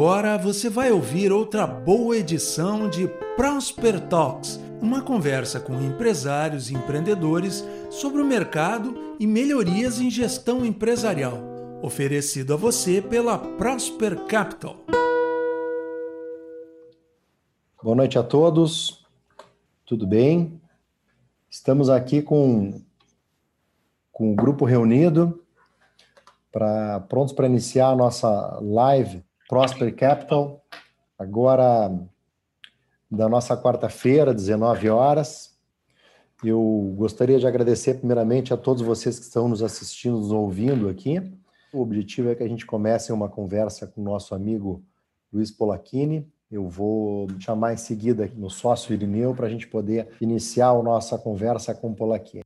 agora você vai ouvir outra boa edição de Prosper Talks, uma conversa com empresários e empreendedores sobre o mercado e melhorias em gestão empresarial, oferecido a você pela Prosper Capital. Boa noite a todos, tudo bem? Estamos aqui com, com o grupo reunido, pra, prontos para iniciar a nossa live Prosper Capital, agora da nossa quarta-feira, 19 horas. Eu gostaria de agradecer primeiramente a todos vocês que estão nos assistindo, nos ouvindo aqui. O objetivo é que a gente comece uma conversa com o nosso amigo Luiz Polacchini. Eu vou chamar em seguida no sócio Irineu para a gente poder iniciar a nossa conversa com o Polacchini.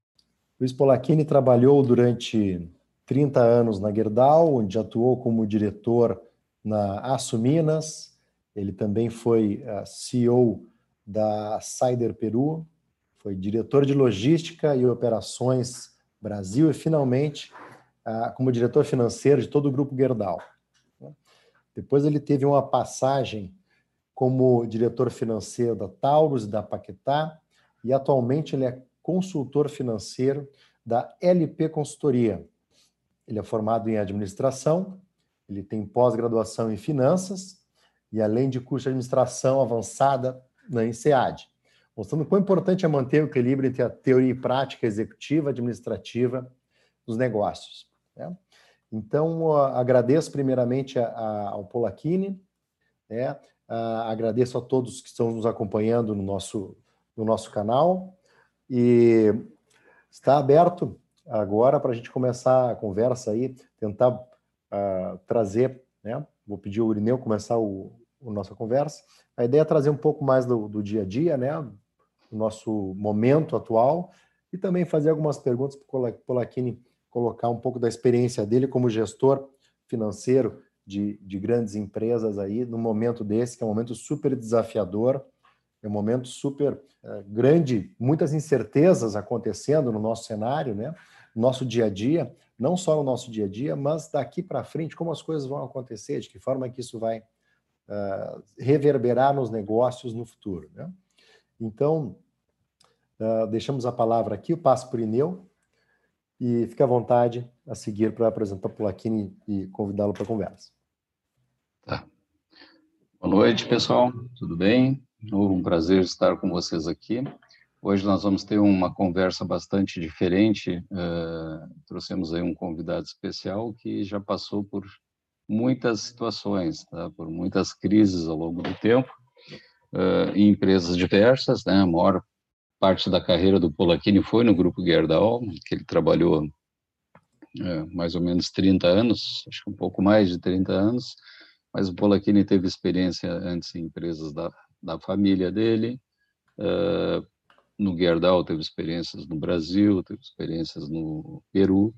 Luiz Polacchini trabalhou durante 30 anos na Gerdau, onde atuou como diretor na Aço Minas, ele também foi eh, CEO da Cider Peru, foi diretor de logística e operações Brasil e finalmente uh, como diretor financeiro de todo o grupo Gerdau. Depois ele teve uma passagem como diretor financeiro da Taurus e da Paquetá e atualmente ele é consultor financeiro da LP Consultoria. Ele é formado em administração ele tem pós-graduação em finanças e além de curso de administração avançada na INSEAD, mostrando quão importante é manter o equilíbrio entre a teoria e prática executiva, administrativa dos negócios. Né? Então, agradeço primeiramente a, a, ao Polacchini, né? agradeço a todos que estão nos acompanhando no nosso, no nosso canal e está aberto agora para a gente começar a conversa aí, tentar trazer, né? Vou pedir ao Urineu começar o, o nossa conversa. A ideia é trazer um pouco mais do, do dia a dia, né? Do nosso momento atual e também fazer algumas perguntas para o Polacchini colocar um pouco da experiência dele como gestor financeiro de, de grandes empresas aí, no momento desse, que é um momento super desafiador, é um momento super uh, grande, muitas incertezas acontecendo no nosso cenário, né? No nosso dia a dia, não só no nosso dia a dia, mas daqui para frente, como as coisas vão acontecer, de que forma que isso vai uh, reverberar nos negócios no futuro. Né? Então, uh, deixamos a palavra aqui, eu passo para o Ineu, e fique à vontade a seguir para apresentar o Pulaquini e convidá-lo para a conversa. Tá. Boa noite, pessoal, tudo bem? Um prazer estar com vocês aqui. Hoje nós vamos ter uma conversa bastante diferente. Uh, trouxemos aí um convidado especial que já passou por muitas situações, tá? por muitas crises ao longo do tempo, uh, em empresas diversas. Né? A maior parte da carreira do Polacchini foi no Grupo Gerdau, que ele trabalhou uh, mais ou menos 30 anos, acho que um pouco mais de 30 anos, mas o Polacchini teve experiência antes em empresas da, da família dele, Uh, no Gerdau teve experiências no Brasil, teve experiências no Peru.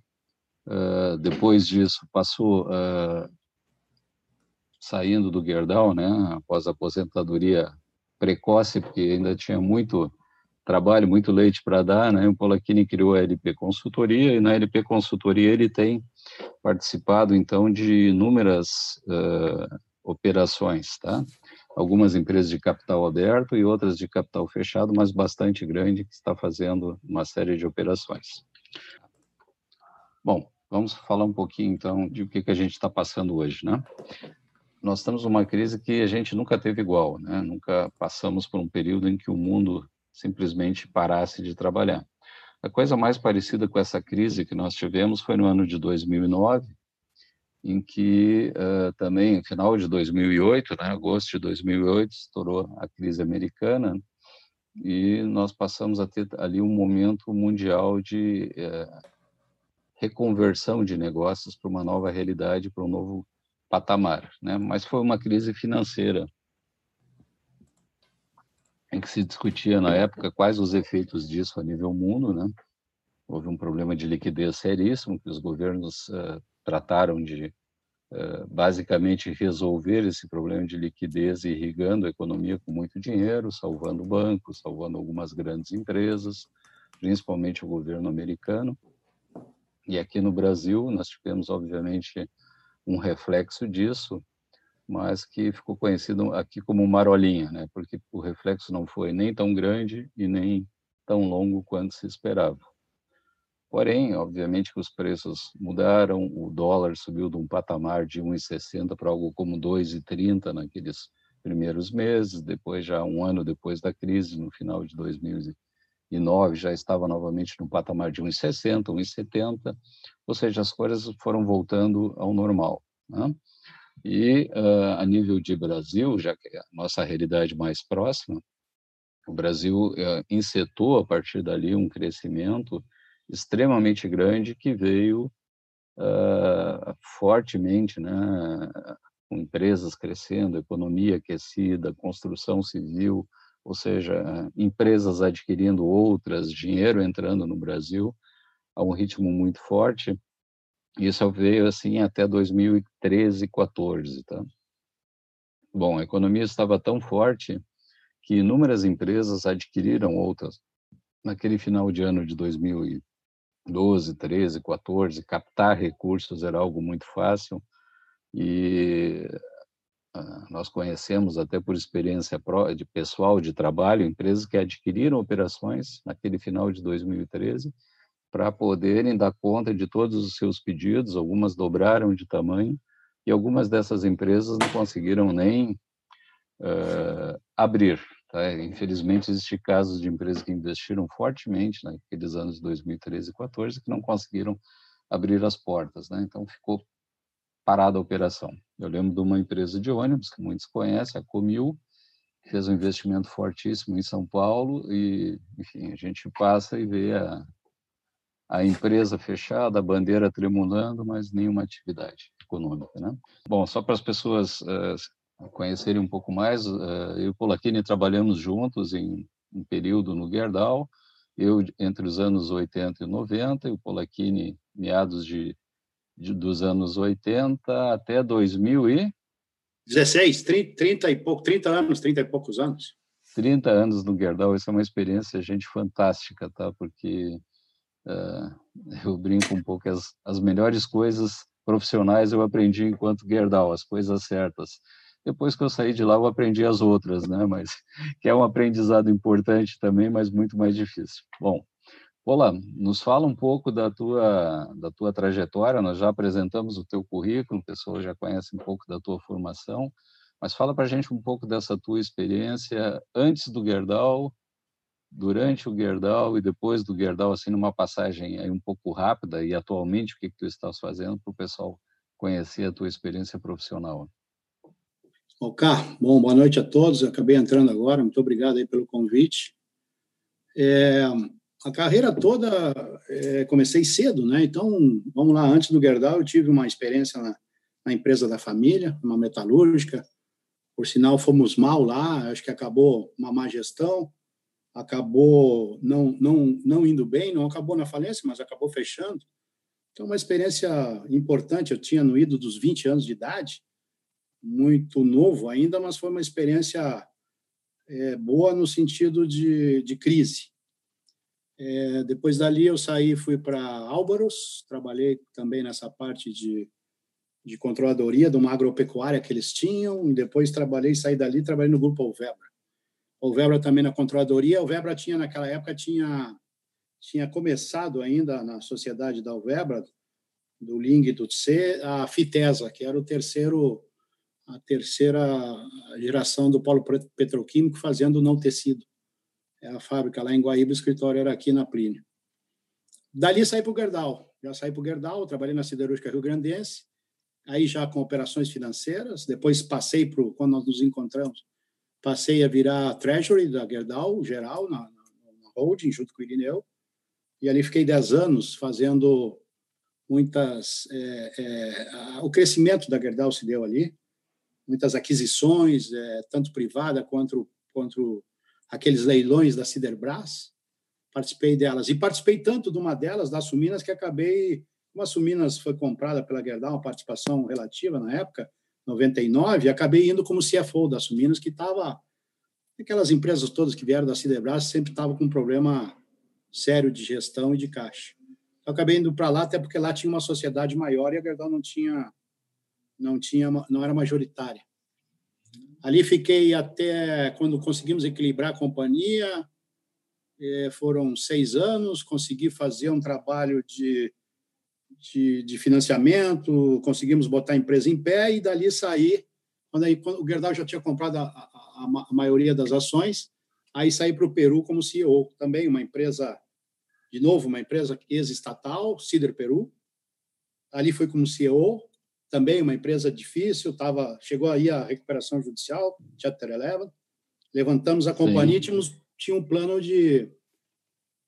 Uh, depois disso, passou uh, saindo do Gerdau, né, após a aposentadoria precoce, porque ainda tinha muito trabalho, muito leite para dar, né, o Polacchini criou a LP Consultoria, e na LP Consultoria ele tem participado, então, de inúmeras uh, operações, tá? Algumas empresas de capital aberto e outras de capital fechado, mas bastante grande, que está fazendo uma série de operações. Bom, vamos falar um pouquinho então de o que, que a gente está passando hoje, né? Nós estamos numa crise que a gente nunca teve igual, né? Nunca passamos por um período em que o mundo simplesmente parasse de trabalhar. A coisa mais parecida com essa crise que nós tivemos foi no ano de 2009, em que uh, também, no final de 2008, né, agosto de 2008, estourou a crise americana e nós passamos a ter ali um momento mundial de uh, reconversão de negócios para uma nova realidade, para um novo patamar. Né? Mas foi uma crise financeira em que se discutia na época quais os efeitos disso a nível mundo, né? Houve um problema de liquidez seríssimo que os governos uh, trataram de uh, basicamente resolver esse problema de liquidez irrigando a economia com muito dinheiro, salvando bancos, salvando algumas grandes empresas, principalmente o governo americano. E aqui no Brasil nós tivemos obviamente um reflexo disso, mas que ficou conhecido aqui como marolinha, né? Porque o reflexo não foi nem tão grande e nem tão longo quanto se esperava. Porém, obviamente que os preços mudaram, o dólar subiu de um patamar de 1,60 para algo como 2,30 naqueles primeiros meses, depois já um ano depois da crise, no final de 2009, já estava novamente no patamar de 1,60, 1,70, ou seja, as coisas foram voltando ao normal. Né? E uh, a nível de Brasil, já que é a nossa realidade mais próxima, o Brasil uh, insetou a partir dali um crescimento extremamente grande que veio uh, fortemente, né, com empresas crescendo, economia aquecida, construção civil, ou seja, empresas adquirindo outras, dinheiro entrando no Brasil a um ritmo muito forte. Isso veio assim até 2013, 14, tá? Bom, a economia estava tão forte que inúmeras empresas adquiriram outras naquele final de ano de 2012, 13, 14, captar recursos era algo muito fácil e ah, nós conhecemos até por experiência de pessoal de trabalho, empresas que adquiriram operações naquele final de 2013 para poderem dar conta de todos os seus pedidos, algumas dobraram de tamanho e algumas dessas empresas não conseguiram nem uh, abrir. Tá? Infelizmente, existem casos de empresas que investiram fortemente naqueles anos de 2013 e 2014 que não conseguiram abrir as portas. Né? Então, ficou parada a operação. Eu lembro de uma empresa de ônibus que muitos conhecem, a Comil, fez um investimento fortíssimo em São Paulo e, enfim, a gente passa e vê a, a empresa fechada, a bandeira tremulando, mas nenhuma atividade econômica, né? Bom, só para as pessoas uh, conhecerem um pouco mais, uh, eu e o Polacchini trabalhamos juntos em um período no Gerdau, eu entre os anos 80 e 90, e o Polacchini meados de de, dos anos 80 até 2000 e 16, 30, 30 e pouco, 30 anos, 30 e poucos anos. 30 anos no Gerdau, isso é uma experiência, gente, fantástica, tá? Porque uh, eu brinco um pouco, as, as melhores coisas profissionais eu aprendi enquanto Gerdau, as coisas certas. Depois que eu saí de lá, eu aprendi as outras, né? Mas que é um aprendizado importante também, mas muito mais difícil. Bom, Olá, nos fala um pouco da tua, da tua trajetória, nós já apresentamos o teu currículo, o pessoal já conhece um pouco da tua formação, mas fala para a gente um pouco dessa tua experiência antes do Gerdau, durante o Gerdau e depois do Gerdau, assim, numa passagem aí um pouco rápida, e atualmente o que, que tu estás fazendo para o pessoal conhecer a tua experiência profissional. Ok, bom, boa noite a todos, eu acabei entrando agora, muito obrigado aí pelo convite. É, a carreira toda é, comecei cedo, né? Então, vamos lá, antes do Gerdau eu tive uma experiência na, na, empresa da família, uma metalúrgica. Por sinal, fomos mal lá, acho que acabou uma má gestão, acabou não, não, não indo bem, não acabou na falência, mas acabou fechando. Então, uma experiência importante, eu tinha no ido dos 20 anos de idade, muito novo ainda, mas foi uma experiência é, boa no sentido de, de crise é, depois dali eu saí fui para Álvaros, trabalhei também nessa parte de, de controladoria de uma agropecuária que eles tinham, e depois trabalhei, saí dali trabalhei no grupo Alvebra. Alvebra também na controladoria, Alvebra tinha naquela época tinha tinha começado ainda na sociedade da Alvebra, do Ling e do Tse, a Fitesa, que era o terceiro a terceira geração do polo petroquímico fazendo não tecido é a fábrica lá em Guaíba, o escritório era aqui na Plínio. Dali saí para o Gerdau, já saí para o Gerdau, trabalhei na Siderúrgica Rio Grandense, aí já com operações financeiras, depois passei para, quando nós nos encontramos, passei a virar Treasury da Gerdau, geral, na, na, holding, junto com o Irineu, e ali fiquei 10 anos fazendo muitas... É, é, o crescimento da Gerdau se deu ali, muitas aquisições, é, tanto privada quanto, quanto aqueles leilões da Ciderbras, participei delas. E participei tanto de uma delas, da Suminas, que acabei. Uma Suminas foi comprada pela Gerdau, uma participação relativa na época, 99, e acabei indo como CFO da Suminas, que estava. Aquelas empresas todas que vieram da Ciderbras sempre estavam com um problema sério de gestão e de caixa. Eu acabei indo para lá, até porque lá tinha uma sociedade maior e a Gerdau não tinha. Não, tinha, não era majoritária. Ali fiquei até quando conseguimos equilibrar a companhia, é, foram seis anos, consegui fazer um trabalho de, de, de, financiamento, conseguimos botar a empresa em pé e dali sair. Quando, aí, quando o Gerdau já tinha comprado a, a, a maioria das ações, aí saí para o Peru como CEO, também uma empresa, de novo, uma empresa ex-estatal, Cider Peru. Ali foi como CEO, também uma empresa difícil, tava, chegou aí a recuperação judicial, Chapter 11. Levantamos a companhia, tínhamos, tinha um plano de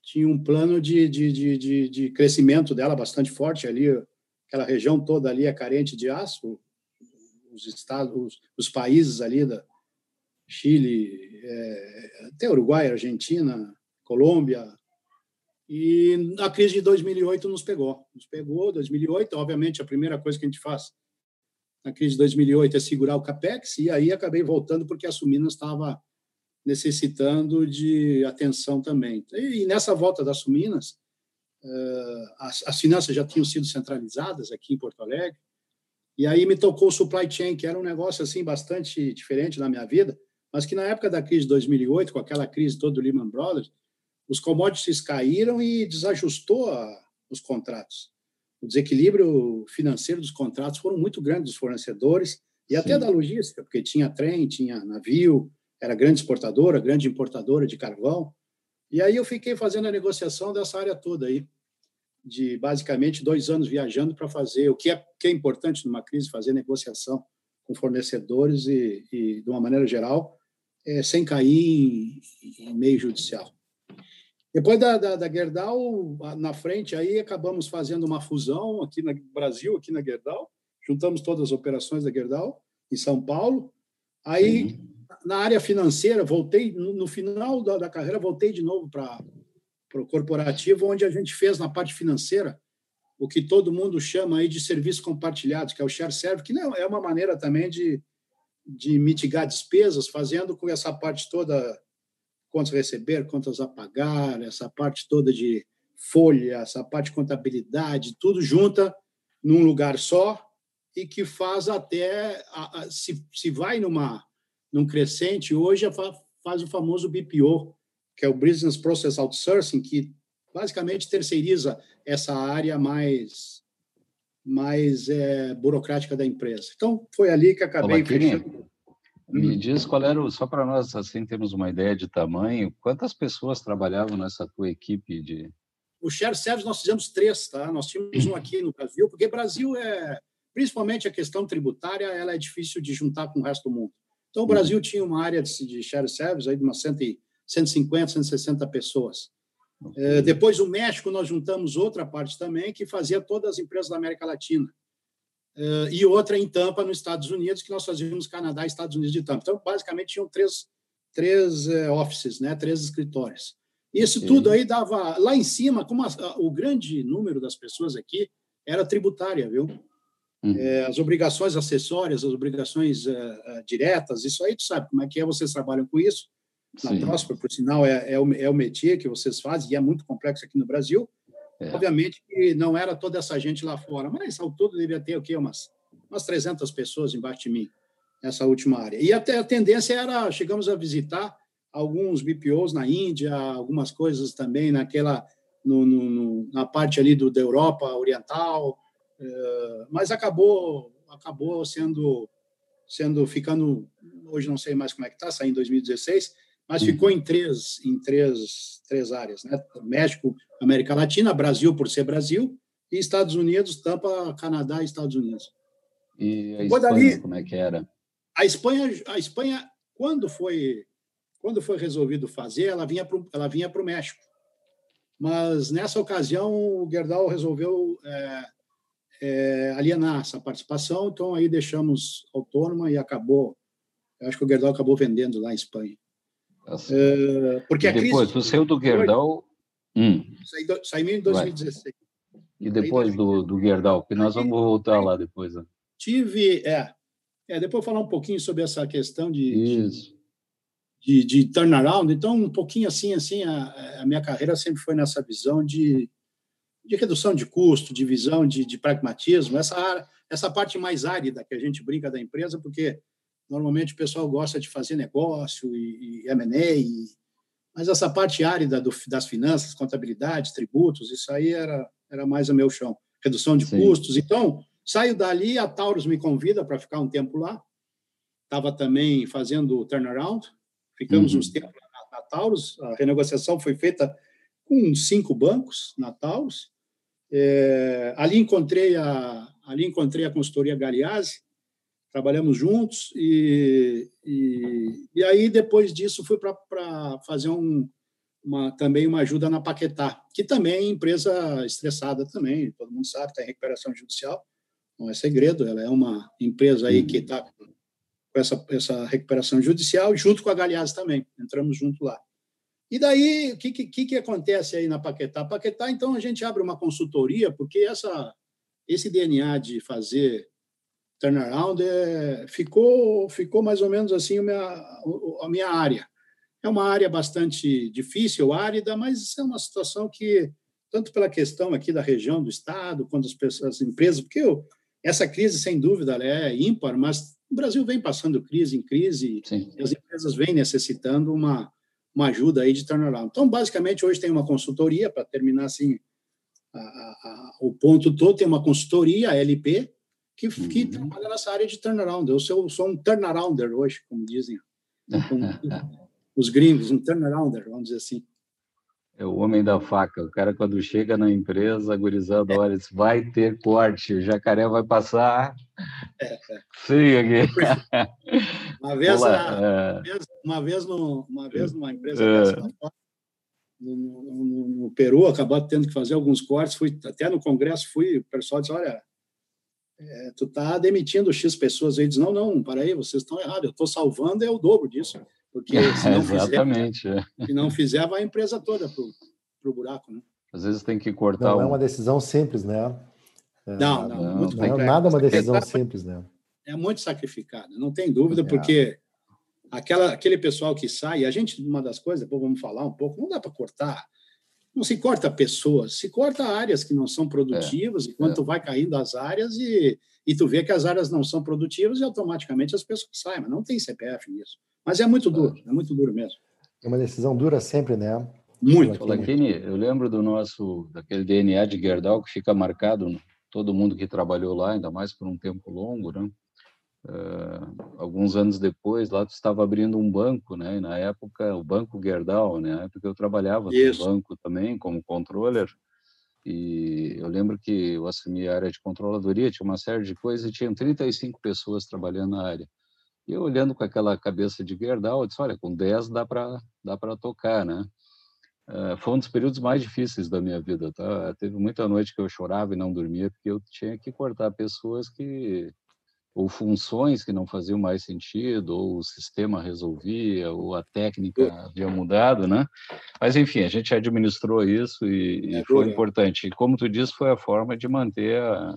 tinha um plano de, de, de, de, crescimento dela bastante forte ali, aquela região toda ali é carente de aço, os estados, os, os países ali da Chile, é, até Uruguai, Argentina, Colômbia, e a crise de 2008 nos pegou. Nos pegou, 2008, obviamente, a primeira coisa que a gente faz na crise de 2008 é segurar o CAPEX, e aí acabei voltando porque a Suminas estava necessitando de atenção também. E nessa volta da Suminas, eh, as finanças já tinham sido centralizadas aqui em Porto Alegre, e aí me tocou o supply chain, que era um negócio assim bastante diferente na minha vida, mas que na época da crise de 2008, com aquela crise toda do Lehman Brothers, os commodities caíram e desajustou a, os contratos. O desequilíbrio financeiro dos contratos foram muito grandes dos fornecedores e Sim. até da logística, porque tinha trem, tinha navio, era grande exportadora, grande importadora de carvão. E aí eu fiquei fazendo a negociação dessa área toda aí, de basicamente dois anos viajando para fazer o que é, que é importante numa crise, fazer negociação com fornecedores e, e de uma maneira geral, é, sem cair em, em meio judicial. Depois da, da, da, Gerdau, na frente, aí acabamos fazendo uma fusão aqui no Brasil, aqui na Gerdau, juntamos todas as operações da Gerdau em São Paulo. Aí, uhum. na área financeira, voltei, no, no final da, da, carreira, voltei de novo para o corporativo, onde a gente fez na parte financeira o que todo mundo chama aí de serviços compartilhados, que é o share service, que não é uma maneira também de, de mitigar despesas, fazendo com essa parte toda contas a receber, contas a pagar, essa parte toda de folha, essa parte de contabilidade, tudo junta num lugar só e que faz até se, se vai numa num crescente hoje faz o famoso BPO, que é o Business Process Outsourcing, que basicamente terceiriza essa área mais mais é, burocrática da empresa. Então foi ali que acabei fechando. Me hum. diz qual era, o, só para nós assim termos uma ideia de tamanho, quantas pessoas trabalhavam nessa tua equipe de... O Share Service nós fizemos três, tá? Nós tínhamos um aqui no Brasil, porque Brasil é, principalmente a questão tributária, ela é difícil de juntar com o resto do mundo. Então o uhum. Brasil tinha uma área de, de Share Service aí de umas 150, 160 pessoas. É, depois o México nós juntamos outra parte também que fazia todas as empresas da América Latina. E outra em Tampa, nos Estados Unidos, que nós fazíamos Canadá e Estados Unidos de Tampa. Então, basicamente, tinham três, três uh, offices, né? três escritórios. Isso tudo aí dava. Lá em cima, como a, a, o grande número das pessoas aqui era tributária, viu? Uhum. É, as obrigações acessórias, as obrigações uh, diretas, isso aí tu sabe como é que é, vocês trabalham com isso. Na Próspera, por sinal, é, é, o, é o métier que vocês fazem, e é muito complexo aqui no Brasil. É. Obviamente que não era toda essa gente lá fora, mas ao todo devia ter o quê? Umas, umas 300 pessoas embaixo de mim, nessa última área. E até a tendência era, chegamos a visitar alguns BPOs na Índia, algumas coisas também naquela, no, no, na parte ali do, da Europa Oriental, eh, mas acabou, acabou sendo, sendo, ficando, hoje não sei mais como é que está, saiu em 2016, mas ficou em três, em três, três áreas, né? México, América Latina, Brasil por ser Brasil, e Estados Unidos, Tampa, Canadá e Estados Unidos. E a Espanha, dali, como é que era? A Espanha, a Espanha quando foi quando foi resolvido fazer, ela vinha para ela vinha para o México. Mas nessa ocasião o Gerdau resolveu é, é, alienar essa participação, então aí deixamos autônoma e acabou. Eu acho que o Gerdau acabou vendendo lá em Espanha. Tá é, porque e depois, crise, tu saiu do Gerdau Hum. Saí, saí em 2016. Vai. E depois do, do Gerdau, que nós vamos voltar lá depois. Né? Tive, é, é, depois falar um pouquinho sobre essa questão de, de, de turnaround. Então, um pouquinho assim, assim, a, a, minha carreira sempre foi nessa visão de, de redução de custo, de visão de, de pragmatismo, essa, essa parte mais árida que a gente brinca da empresa, porque Normalmente o pessoal gosta de fazer negócio e, e M&A, mas essa parte árida do, das finanças, contabilidade, tributos, isso aí era, era mais o meu chão. Redução de Sim. custos. Então, saio dali, a Taurus me convida para ficar um tempo lá. Estava também fazendo turnaround, ficamos uhum. uns tempos na, na Taurus. A renegociação foi feita com cinco bancos na Taurus. É, ali encontrei a ali encontrei a consultoria Galeazzi, trabalhamos juntos e, e, e aí depois disso fui para fazer um, uma, também uma ajuda na Paquetá, que também é empresa estressada também, todo mundo sabe, está em recuperação judicial, não é segredo, ela é uma empresa aí que está com essa, essa recuperação judicial, junto com a Galeazzi também, entramos junto lá. E daí, o que, que, que acontece aí na Paquetá? Paquetá, então, a gente abre uma consultoria, porque essa, esse DNA de fazer turnaround é, ficou, ficou mais ou menos assim a minha, a minha área. É uma área bastante difícil, árida, mas é uma situação que, tanto pela questão aqui da região, do Estado, quanto as, pessoas, as empresas, porque eu, essa crise, sem dúvida, é ímpar, mas o Brasil vem passando crise em crise Sim. e as empresas vêm necessitando uma, uma ajuda aí de turnaround. Então, basicamente, hoje tem uma consultoria, para terminar assim, a, a, o ponto todo, tem uma consultoria, a LP, que, uhum. que trabalha nessa área de turnaround. Eu sou, sou um turnarounder hoje, como dizem os gringos, um turnarounder, vamos dizer assim. É o homem da faca. O cara, quando chega na empresa, agorizando, é. olha, vai ter corte, o jacaré vai passar. É, é. Sim, aqui. Uma vez, Olá, é... uma vez, no, uma vez numa empresa é. no, no, no, Peru, acabou tendo que fazer alguns cortes, fui até no congresso, fui, o pessoal disse, olha, é, tu tá demitindo X pessoas aí, diz, não, não, para aí, vocês estão errados, eu estou salvando é o dobro disso. Porque se não Exatamente. Fizer, é. se não fizer, vai a empresa toda para o buraco. Né? Às vezes tem que cortar. Não um... é uma decisão simples, né? É, não, não, não, não nada é uma decisão simples, né? É muito sacrificada, não tem dúvida, é. porque aquela, aquele pessoal que sai, a gente, uma das coisas, depois vamos falar um pouco, não dá para cortar. Não se corta pessoas, se corta áreas que não são produtivas, é, enquanto é. vai caindo as áreas e, e tu vê que as áreas não são produtivas e automaticamente as pessoas saem, mas não tem CPF nisso. Mas é muito duro, é muito duro mesmo. É uma decisão dura sempre, né? Muito. Laquini, eu lembro do nosso, daquele DNA de Gerdau que fica marcado, todo mundo que trabalhou lá, ainda mais por um tempo longo, né? Uh, alguns anos depois, lá tu estava abrindo um banco, né? E na época, o Banco Gerdau, né? Porque eu trabalhava Isso. no banco também, como controller, e eu lembro que eu assumi a área de controladoria, tinha uma série de coisas e tinham 35 pessoas trabalhando na área. E eu olhando com aquela cabeça de Gerdau, eu disse, olha, com 10 dá para dá para tocar, né? Uh, foi um dos períodos mais difíceis da minha vida, tá? Teve muita noite que eu chorava e não dormia porque eu tinha que cortar pessoas que ou funções que não faziam mais sentido, ou o sistema resolvia, ou a técnica havia mudado, né? Mas enfim, a gente administrou isso e, é, e foi importante. E como tu disse, foi a forma de manter a,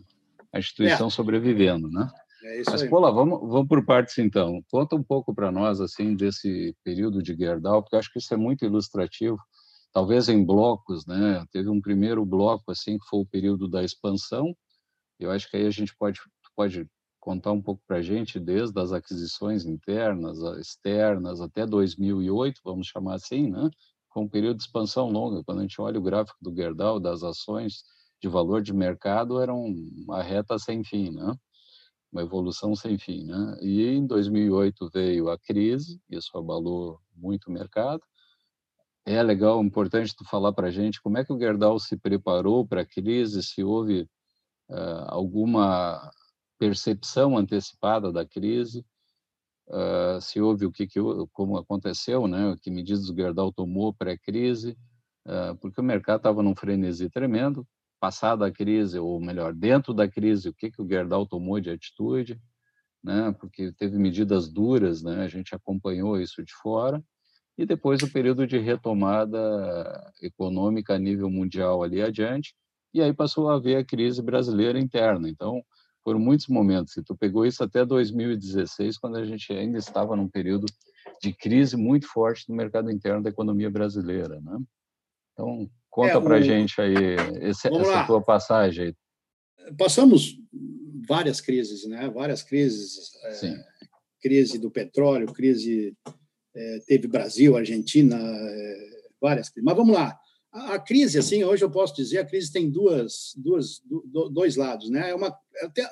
a instituição é. sobrevivendo, né? É Mas, pô, lá, vamos, vamos por partes então. Conta um pouco para nós, assim, desse período de Gerdau, porque acho que isso é muito ilustrativo, talvez em blocos, né? Teve um primeiro bloco, assim, que foi o período da expansão, eu acho que aí a gente pode, pode contar um pouco para a gente, desde as aquisições internas, externas, até 2008, vamos chamar assim, né? Foi um período de expansão longa. Quando a gente olha o gráfico do Gerdau, das ações de valor de mercado, era uma reta sem fim, né? uma evolução sem fim, né? E em 2008 veio a crise, isso abalou muito o mercado. É legal, importante tu falar para a gente como é que o Gerdau se preparou para a crise, se houve uh, alguma percepção antecipada da crise, uh, se houve o que, que como aconteceu, né? Que medidas o Gerdau tomou pré-crise, uh, porque o mercado estava num frenesi tremendo, passada a crise, ou melhor, dentro da crise, o que, que o Gerdau tomou de atitude, né? porque teve medidas duras, né? a gente acompanhou isso de fora, e depois o período de retomada econômica a nível mundial ali adiante, e aí passou a haver a crise brasileira interna. Então, foram muitos momentos. E tu pegou isso até 2016, quando a gente ainda estava num período de crise muito forte no mercado interno da economia brasileira, né? Então, Conta é, para a gente aí esse, essa lá. tua passagem. Passamos várias crises, né? Várias crises. É, crise do petróleo, crise é, teve Brasil, Argentina, é, várias crises. Mas vamos lá. A, a, crise, assim, hoje eu posso dizer, a crise tem duas, duas, do, dois lados, né? É uma,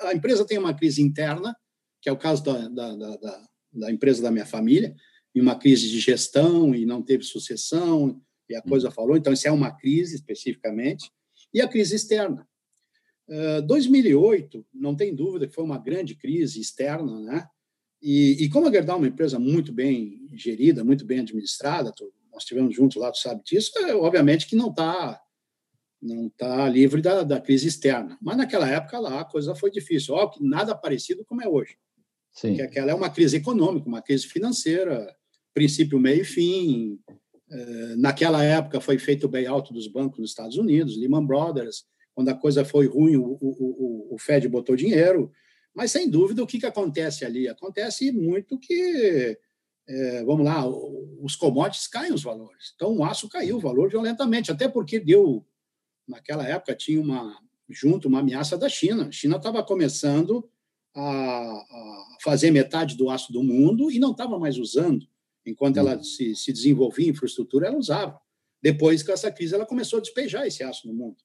a empresa tem uma crise interna, que é o caso da, da, da, da empresa da minha família, e uma crise de gestão e não teve sucessão e a coisa falou. Então isso é uma crise especificamente e a crise externa. Uh, 2008, não tem dúvida que foi uma grande crise externa, né? E, e como a Gerdau é uma empresa muito bem gerida, muito bem administrada, tu, nós tivemos juntos lá, tu sabe disso, é, obviamente que não está não tá livre da, da crise externa. Mas naquela época lá a coisa foi difícil. Ó, que nada parecido como é hoje. Sim. Que aquela é uma crise econômica, uma crise financeira, princípio, meio e fim. É, naquela época foi feito o bailout dos bancos nos Estados Unidos, Lehman Brothers. Quando a coisa foi ruim, o, o, o Fed botou dinheiro. Mas, sem dúvida, o que, que acontece ali? Acontece muito que, é, vamos lá, os commodities caem os valores. Então, o aço caiu o valor violentamente, até porque deu, naquela época, tinha uma, junto, uma ameaça da China. A China estava começando a, a, fazer metade do aço do mundo e não estava mais usando. Enquanto ela uhum. se, se desenvolvia em infraestrutura, ela usava. Depois, com essa crise, ela começou a despejar esse aço no mundo.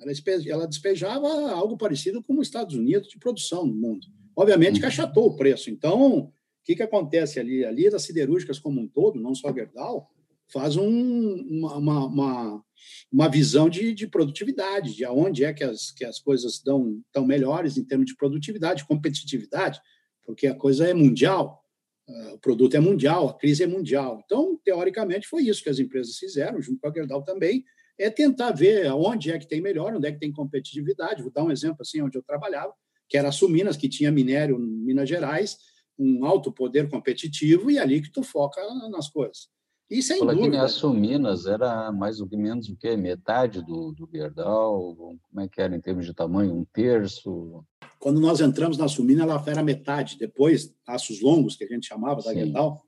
Ela despejava algo parecido com os Estados Unidos de produção no mundo. Obviamente que uhum. achatou o preço. Então, que, que acontece ali? Ali, das siderúrgicas como um todo, não só a Gerdau, faz um, uma, uma, uma, visão de, de, produtividade, de aonde é que as, que as coisas dão, tão melhores em termos de produtividade, competitividade, porque a coisa é mundial, uh, o produto é mundial, a crise é mundial. Então, teoricamente, foi isso que as empresas fizeram, junto com a Gerdau também, é tentar ver onde é que tem melhor, onde é que tem competitividade. Vou dar um exemplo assim, onde eu trabalhava, que era a Suminas, que tinha minério em Minas Gerais, um alto poder competitivo, e ali que tu foca nas coisas. E sem Fala dúvida. Que a Suminas era mais ou menos o que? Metade do, do Gerdau? Como é que era em termos de tamanho? Um terço? Quando nós entramos na Sumina, ela era metade. Depois, aços longos, que a gente chamava da Sim. Gerdau,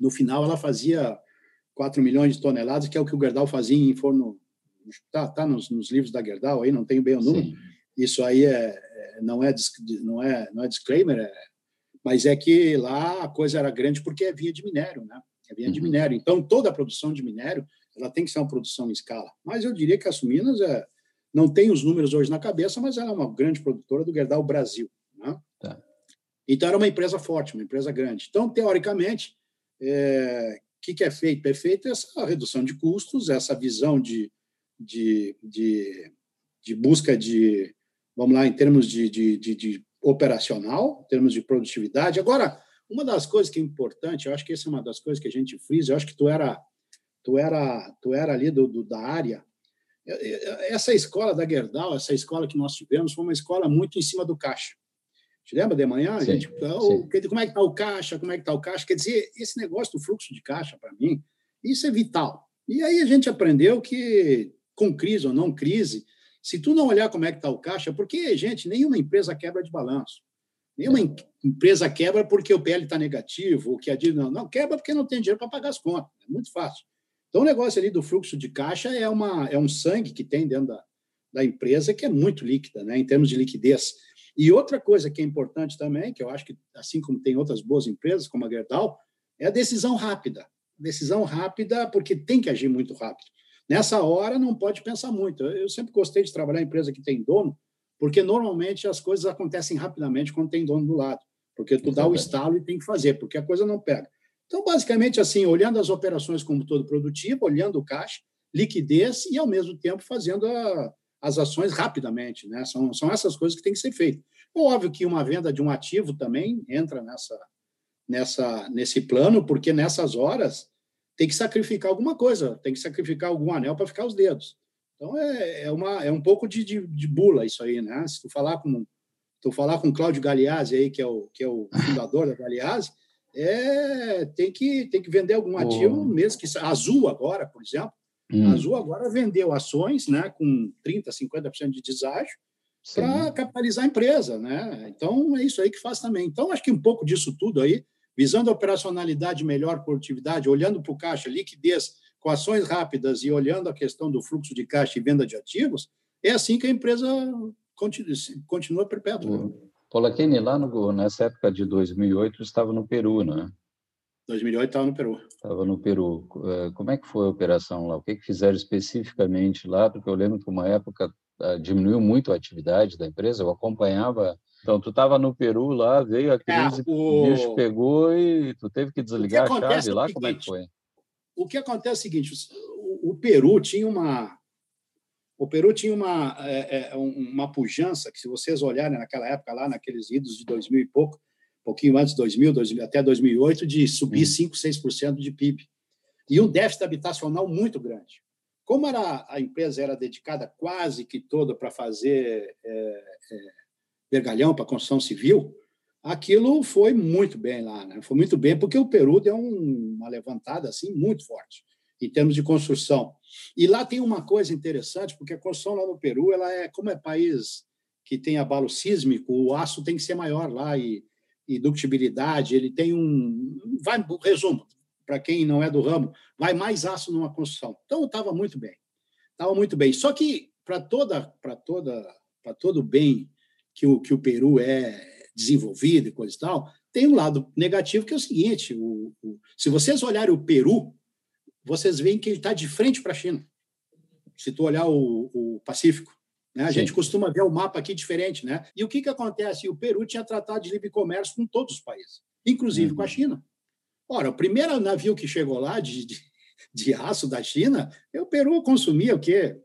no final ela fazia 4 milhões de toneladas, que é o que o Gerdau fazia em forno. Está tá nos, nos, livros da Gerdau, aí não tenho bem o número. Sim. Isso aí é, é, não, é, não, é, não é disclaimer, é, mas é que lá a coisa era grande porque é via de minério, né? É via uhum. de minério. Então, toda a produção de minério ela tem que ser uma produção em escala. Mas eu diria que a Suminas é, não tem os números hoje na cabeça, mas ela é uma grande produtora do Gerdau Brasil. Né? Tá. Então, era uma empresa forte, uma empresa grande. Então, teoricamente, é, que, que é feito? É feito essa redução de custos, essa visão de, de, de, de busca de, vamos lá, em termos de, de, de, de operacional, em termos de produtividade. Agora, uma das coisas que é importante, eu acho que essa é uma das coisas que a gente frisa, eu acho que tu era, tu era, tu era ali do, do da área. Essa escola da Gerdau, essa escola que nós tivemos, foi uma escola muito em cima do caixa. Te lembra de manhã? Sim, gente, oh, como é que está o caixa? Como é que está o caixa? Quer dizer, esse negócio do fluxo de caixa, para mim, isso é vital. E aí a gente aprendeu que, com crise ou não crise, se tu não olhar como é que está o caixa, porque, gente, nenhuma empresa quebra de balanço. Nenhuma empresa quebra porque o PL está negativo, ou que a dívida não, não quebra porque não tem dinheiro para pagar as contas. É muito fácil. Então, o negócio ali do fluxo de caixa é, uma, é um sangue que tem dentro da, da empresa que é muito líquida, né, em termos de liquidez. E outra coisa que é importante também, que eu acho que, assim como tem outras boas empresas, como a Gerdau, é a decisão rápida. Decisão rápida, porque tem que agir muito rápido. Nessa hora, não pode pensar muito. Eu sempre gostei de trabalhar em empresa que tem dono, porque normalmente as coisas acontecem rapidamente quando tem dono do lado. Porque tu dá o estalo e tem que fazer, porque a coisa não pega. Então, basicamente, assim, olhando as operações como todo produtivo, olhando o caixa, liquidez e, ao mesmo tempo, fazendo a, as ações rapidamente. Né? São, são essas coisas que têm que ser feitas. Óbvio que uma venda de um ativo também entra nessa, nessa, nesse plano, porque nessas horas tem que sacrificar alguma coisa, tem que sacrificar algum anel para ficar os dedos. Então é, é, uma, é um pouco de, de, de, bula isso aí, né? Se tu falar com tu falar com Cláudio Galeazzi aí, que é o que é o fundador da Galeazzi, é, tem que tem que vender algum ativo, oh. mesmo que Azul agora, por exemplo, hum. Azul agora vendeu ações, né, com 30, 50% de deságio para capitalizar a empresa, né? Então é isso aí que faz também. Então acho que um pouco disso tudo aí, visando a operacionalidade melhor, produtividade, olhando para o caixa, liquidez, com ações rápidas e olhando a questão do fluxo de caixa e venda de ativos, é assim que a empresa continua, continua perpétua. Polakini, lá no, nessa época de 2008, estava no Peru, né? 2008 estava no Peru. Estava no Peru. Eh, como é que foi a operação lá? O que, que fizeram especificamente lá? Porque eu lembro que uma época diminuiu muito a atividade da empresa, eu acompanhava. Então, tu estava no Peru lá, veio a é, crise, é, o... bicho pegou e tu teve que desligar que a chave é lá? como é que foi? O que acontece é o seguinte, o, o Peru tinha uma... O Peru tinha uma, é, uma pujança que, se vocês olharem naquela época lá, naqueles idos de 2000 e pouco, pouquinho antes de 2000, 2000 até 2008, de subir hum. 5, 6% de PIB. E um déficit habitacional muito grande. Como era, a empresa era dedicada quase que toda para fazer é, é, vergalhão para construção civil, aquilo foi muito bem lá, né? Foi muito bem porque o Peru deu um, uma levantada assim muito forte em termos de construção. E lá tem uma coisa interessante, porque a construção lá no Peru, ela é como é país que tem abalo sísmico, o aço tem que ser maior lá e e ductibilidade, ele tem um. Vai, resumo, para quem não é do ramo, vai mais aço numa construção. Então, estava muito bem. Estava muito bem. Só que, para toda, para toda, para todo bem que o, que o Peru é desenvolvido e coisa e tal, tem um lado negativo que é o seguinte: o, o se vocês olharem o Peru, vocês veem que ele está de frente para a China. Se tu olhar o, o Pacífico, né? A Sim. gente costuma ver o mapa aqui diferente. Né? E o que, que acontece? O Peru tinha tratado de livre comércio com todos os países, inclusive uhum. com a. China. Ora, o primeiro navio que chegou lá de, de, de aço da China, o Peru consumia o quê?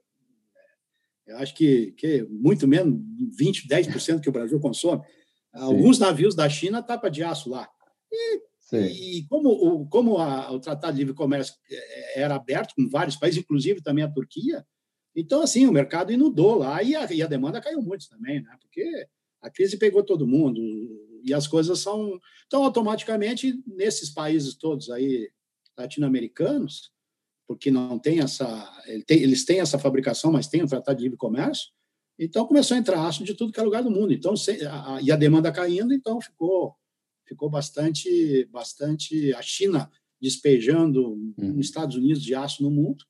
Eu acho que, que muito menos 20, 10% que o Brasil consome. Sim. Alguns navios da China tapa de aço lá. E, e como, o, como a, o Tratado de Livre Comércio é, era aberto com vários países, inclusive também a Turquia, então, assim, o mercado inundou lá e a, e a demanda caiu muito também, né? Porque a crise pegou todo mundo e as coisas são. Então, automaticamente, nesses países todos aí latino-americanos, porque não tem essa. Eles têm essa fabricação, mas tem o um Tratado de Livre Comércio, então começou a entrar aço de tudo que é lugar do mundo. Então, a, e a demanda caindo, então ficou ficou bastante bastante a China despejando uhum. nos Estados Unidos de aço no mundo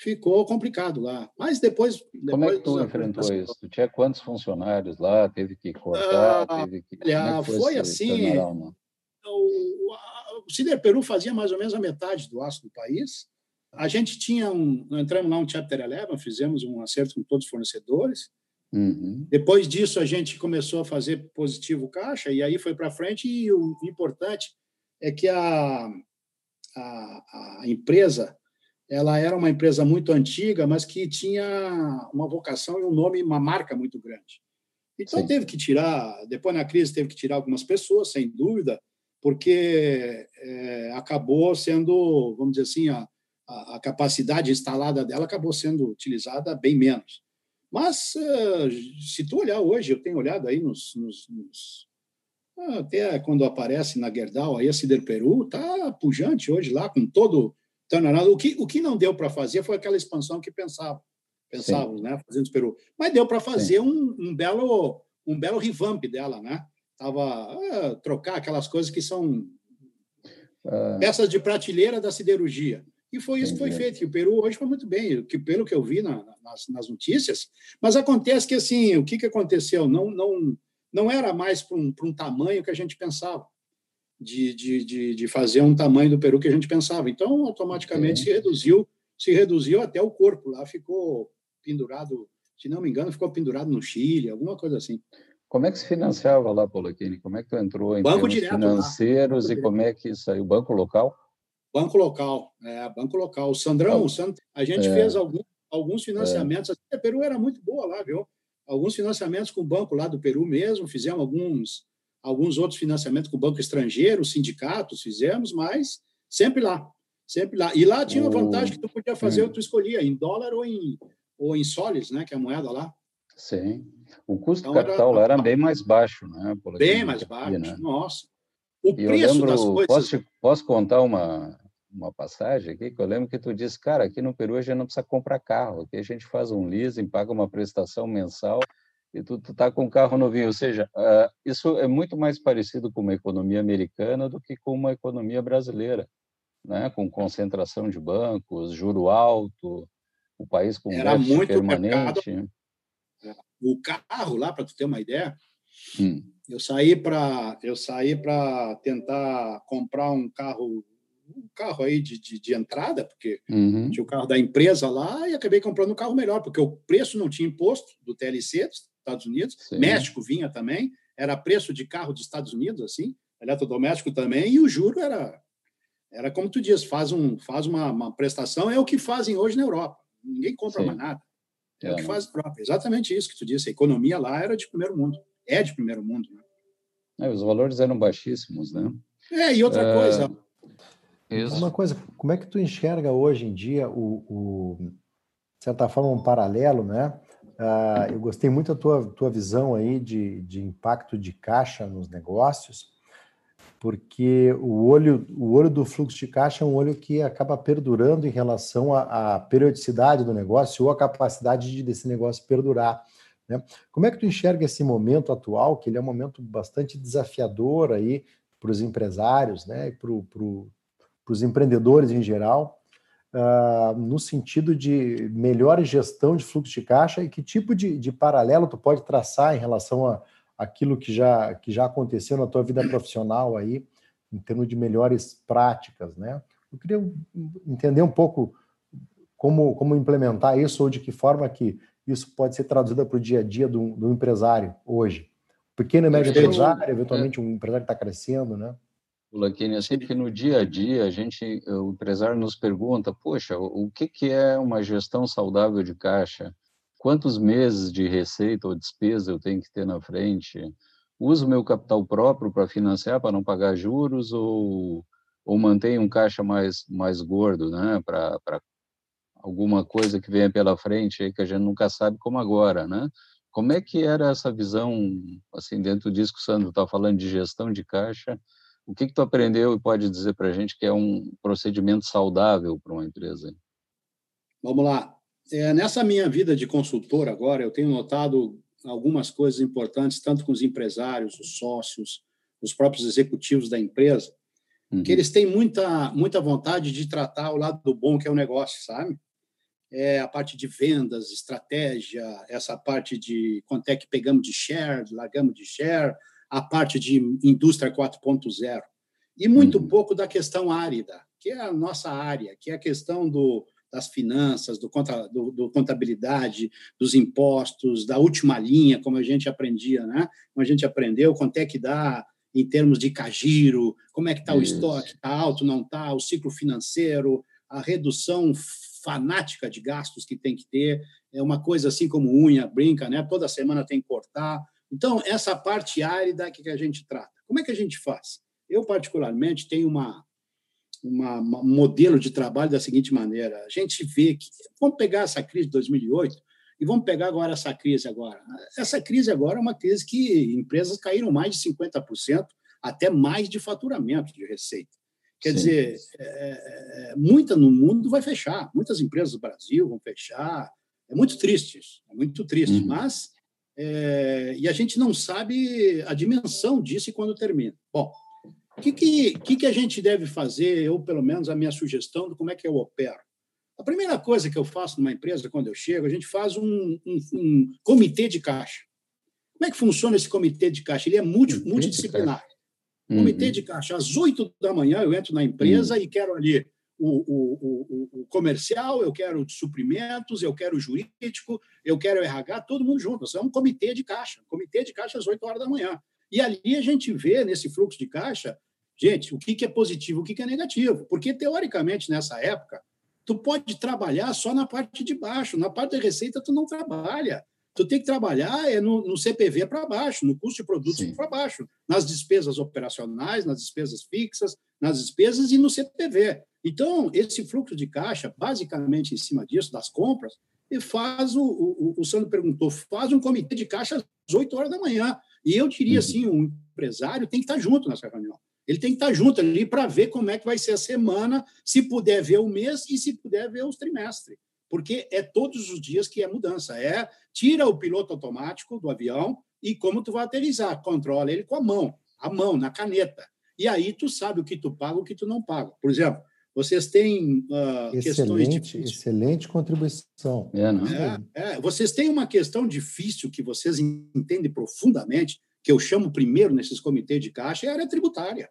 ficou complicado lá. Mas depois. depois Como é que tu enfrentou isso? Tu tinha quantos funcionários lá? Teve que cortar? Ah, teve que... Olha, foi, foi assim. O, o, o Cider Peru fazia mais ou menos a metade do aço do país. A gente tinha um. Entramos lá um Chapter 11, fizemos um acerto com todos os fornecedores. Uhum. Depois disso, a gente começou a fazer positivo caixa, e aí foi para frente. E o importante é que a, a, a empresa ela era uma empresa muito antiga, mas que tinha uma vocação e um nome, uma marca muito grande. Então Sim. teve que tirar, depois na crise teve que tirar algumas pessoas, sem dúvida, porque é, acabou sendo, vamos dizer assim, a, a, capacidade instalada dela acabou sendo utilizada bem menos. Mas uh, se tu olhar hoje, eu tenho olhado aí nos, nos, nos até quando aparece na Gerdau aí a Cider Peru, tá pujante hoje lá com todo o que, o que não deu para fazer foi aquela expansão que pensava, pensávamos, né, fazendo o Peru. Mas deu para fazer um, um, belo um belo revamp dela, né? Tava ah, trocar aquelas coisas que são ah. peças de prateleira da siderurgia. E foi isso que foi feito. E o Peru hoje foi muito bem, que pelo que eu vi na, nas, nas, notícias. Mas acontece que assim, o que, que aconteceu? Não não não era mais para um, um tamanho que a gente pensava de, de, de, de, fazer um tamanho do peru que a gente pensava. Então, automaticamente se reduziu, se reduziu até o corpo. Lá ficou pendurado, se não me engano, ficou pendurado no Chile, alguma coisa assim. Como é que se financiava lá, Polaquini? Como é que tu entrou em banco direto, financeiros lá. e como é que saiu? Banco local? Banco local, é, banco local. O Sandrão, então, a gente é, fez algum, alguns financiamentos. É. A Peru era muito boa lá, viu? Alguns financiamentos com o banco lá do Peru mesmo, fizemos alguns alguns outros financiamentos com o banco estrangeiro, sindicatos fizemos, mas sempre lá, sempre lá. E lá tinha uma vantagem que tu podia fazer, hum. tu escolhia em dólar ou em ou em soles, né, que é a moeda lá. Sim. O custo então, capital era, lá era bem mais baixo, né? Bem mais baixo, né? nossa. O e preço lembro, das coisas... Posso, posso contar uma, uma passagem aqui, que eu lembro que tu disse, cara, aqui no Peru a gente não precisa comprar carro, aqui a gente faz um leasing, paga uma prestação mensal e tu está com um carro novinho. Ou seja, uh, isso é muito mais parecido com uma economia americana do que com uma economia brasileira, né? com concentração de bancos, juro alto, o país com Era muito permanente. Mercado. O carro lá, para tu ter uma ideia, Hum. Eu saí para eu saí para tentar comprar um carro um carro aí de, de, de entrada, porque uhum. tinha o carro da empresa lá e acabei comprando um carro melhor, porque o preço não tinha imposto do TLC Estados Unidos, Sim. México vinha também, era preço de carro dos Estados Unidos, assim, eletrodoméstico também, e o juro era era como tu diz, faz, um, faz uma, uma prestação, é o que fazem hoje na Europa. Ninguém compra Sim. mais nada. É, é, o que faz próprio. Exatamente isso que tu disse. A economia lá era de primeiro mundo. É de primeiro mundo. Né? É, os valores eram baixíssimos, né? É, e outra é... coisa. Isso. Uma coisa, como é que tu enxerga hoje em dia o, o de certa forma, um paralelo, né? Uh, eu gostei muito da tua, tua visão aí de, de impacto de caixa nos negócios, porque o olho, o olho do fluxo de caixa é um olho que acaba perdurando em relação à, à periodicidade do negócio ou à capacidade de, desse negócio perdurar. Né? Como é que tu enxerga esse momento atual, que ele é um momento bastante desafiador aí para os empresários, né, e para pro, os empreendedores em geral, uh, no sentido de melhor gestão de fluxo de caixa e que tipo de, de paralelo tu pode traçar em relação a aquilo que já, que já aconteceu na tua vida profissional aí, em termos de melhores práticas, né? Eu queria entender um pouco como, como implementar isso ou de que forma que isso pode ser traduzido para o dia a dia do, do empresário hoje. Pequeno e médio empresário, eventualmente um empresário que está crescendo, né? Laquini, assim que no dia a dia a gente, o empresário nos pergunta, poxa, o que, que é uma gestão saudável de caixa? quantos meses de receita ou despesa eu tenho que ter na frente? Uso meu capital próprio para financiar, para não pagar juros, ou, ou mantenho um caixa mais, mais gordo, né? Para alguma coisa que venha pela frente aí que a gente nunca sabe como agora, né? Como é que era essa visão, assim, dentro disso que o Sandro está falando de gestão de caixa? O que, que tu aprendeu e pode dizer para a gente que é um procedimento saudável para uma empresa? Vamos lá. É, nessa minha vida de consultor agora, eu tenho notado algumas coisas importantes, tanto com os empresários, os sócios, os próprios executivos da empresa, uhum. que eles têm muita, muita vontade de tratar o lado do bom que é o negócio, sabe? É a parte de vendas, estratégia, essa parte de quanto é que pegamos de share, largamos de share, a parte de indústria 4.0. E muito uhum. pouco da questão árida, que é a nossa área, que é a questão do, das finanças, do, conta, do, do, contabilidade, dos impostos, da última linha, como a gente aprendia, né? Como a gente aprendeu, quanto é que dá em termos de cagiro, como é que está o estoque, está alto, não está, o ciclo financeiro, a redução fanática de gastos que tem que ter, é uma coisa assim como unha, brinca, né? Toda semana tem que cortar. Então, essa parte árida que a gente trata. Como é que a gente faz? Eu, particularmente, tenho uma, uma, um modelo de trabalho da seguinte maneira: a gente vê que vamos pegar essa crise de 2008 e vamos pegar agora essa crise agora. Essa crise agora é uma crise que empresas caíram mais de 50%, até mais de faturamento de receita. Quer Sim. dizer, é, é, é, muita no mundo vai fechar, muitas empresas do Brasil vão fechar. É muito triste isso, é muito triste, uhum. mas é, e a gente não sabe a dimensão disso e quando termina. Bom, o que, que, que, a gente deve fazer, ou pelo menos a minha sugestão de como é que eu opero? A primeira coisa que eu faço numa empresa, quando eu chego, a gente faz um, um, um comitê de caixa. Como é que funciona esse comitê de caixa? Ele é multi, multidisciplinar. Uhum. Comitê de caixa. Às oito da manhã, eu entro na empresa uhum. e quero ali o, o, o, o, comercial, eu quero suprimentos, eu quero jurídico, eu quero RH, todo mundo junto. Isso é um comitê de caixa. Comitê de caixa às 8 horas da manhã. E ali a gente vê, nesse fluxo de caixa, Gente, o que é positivo, o que é negativo? Porque, teoricamente, nessa época, tu pode trabalhar só na parte de baixo, na parte da receita tu não trabalha. Tu tem que trabalhar é no, no CPV para baixo, no custo de produtos para baixo, nas despesas operacionais, nas despesas fixas, nas despesas e no CPV. Então, esse fluxo de caixa, basicamente em cima disso, das compras, e faz o, o, o Sandro perguntou, faz um comitê de caixa às 8 horas da manhã. E eu diria uhum. assim, um empresário tem que estar junto nessa reunião. Ele tem que estar junto ali para ver como é que vai ser a semana, se puder ver o mês e se puder ver os trimestres. Porque é todos os dias que é mudança. É tira o piloto automático do avião e como tu vai aterrizar. Controla ele com a mão, a mão, na caneta. E aí tu sabe o que tu paga e o que tu não paga. Por exemplo, vocês têm uh, questões de... Excelente contribuição. É, não? É, é, vocês têm uma questão difícil que vocês entendem profundamente, que eu chamo primeiro nesses comitês de caixa, é a área tributária.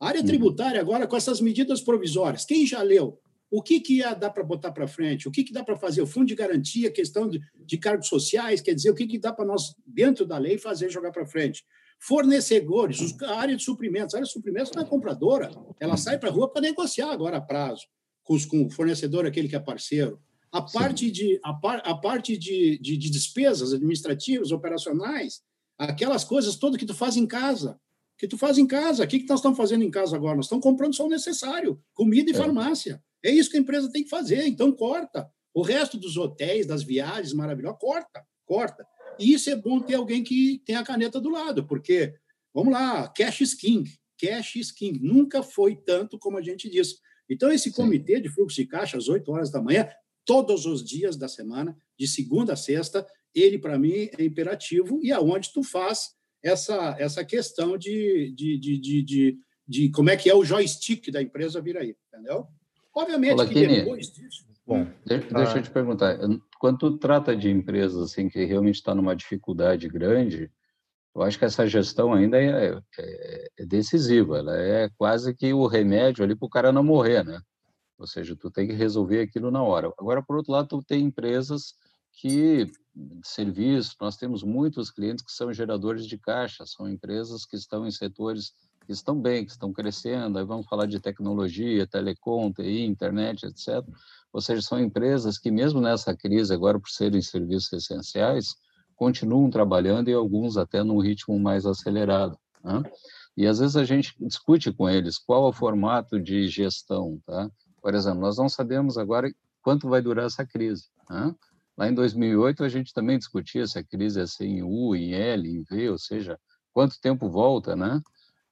A área uhum. tributária, agora, com essas medidas provisórias, quem já leu? O que, que ia dar para botar para frente? O que, que dá para fazer? O fundo de garantia, questão de, de cargos sociais, quer dizer, o que, que dá para nós, dentro da lei, fazer jogar para frente? Fornecedores, a área de suprimentos. A área de suprimentos não é compradora, ela sai para a rua para negociar agora a prazo com, os, com o fornecedor, aquele que é parceiro. A parte, de, a, par, a parte de, de, de despesas administrativas, operacionais, aquelas coisas todas que tu faz em casa, que tu faz em casa. O que, que nós estamos fazendo em casa agora? Nós estamos comprando só o necessário, comida e é. farmácia. É isso que a empresa tem que fazer, então corta. O resto dos hotéis, das viagens maravilhosas, corta, corta. E isso é bom ter alguém que tem a caneta do lado, porque, vamos lá, cash is king, cash is king. Nunca foi tanto como a gente disse. Então, esse comitê Sim. de fluxo de caixa, às 8 horas da manhã, todos os dias da semana, de segunda a sexta, ele, para mim, é imperativo e aonde tu faz essa, essa questão de, de, de, de, de, de como é que é o joystick da empresa vir aí, entendeu? Obviamente Olá, que depois disso. Bom, deixa, deixa eu te perguntar. Quando tu trata de empresas assim que realmente está numa dificuldade grande, eu acho que essa gestão ainda é, é, é decisiva. Ela é quase que o remédio ali para o cara não morrer, né? Ou seja, tu tem que resolver aquilo na hora. Agora, por outro lado, tu tem empresas que serviço, nós temos muitos clientes que são geradores de caixa, são empresas que estão em setores que estão bem, que estão crescendo, aí vamos falar de tecnologia, telecom, TI, internet, etc. Ou seja, são empresas que mesmo nessa crise, agora por serem serviços essenciais, continuam trabalhando e alguns até num ritmo mais acelerado. Né? E às vezes a gente discute com eles qual é o formato de gestão, tá? Por exemplo, nós não sabemos agora quanto vai durar essa crise. Né? Lá em 2008 a gente também discutia se a crise ia ser em U, em L, em V, ou seja, quanto tempo volta, né?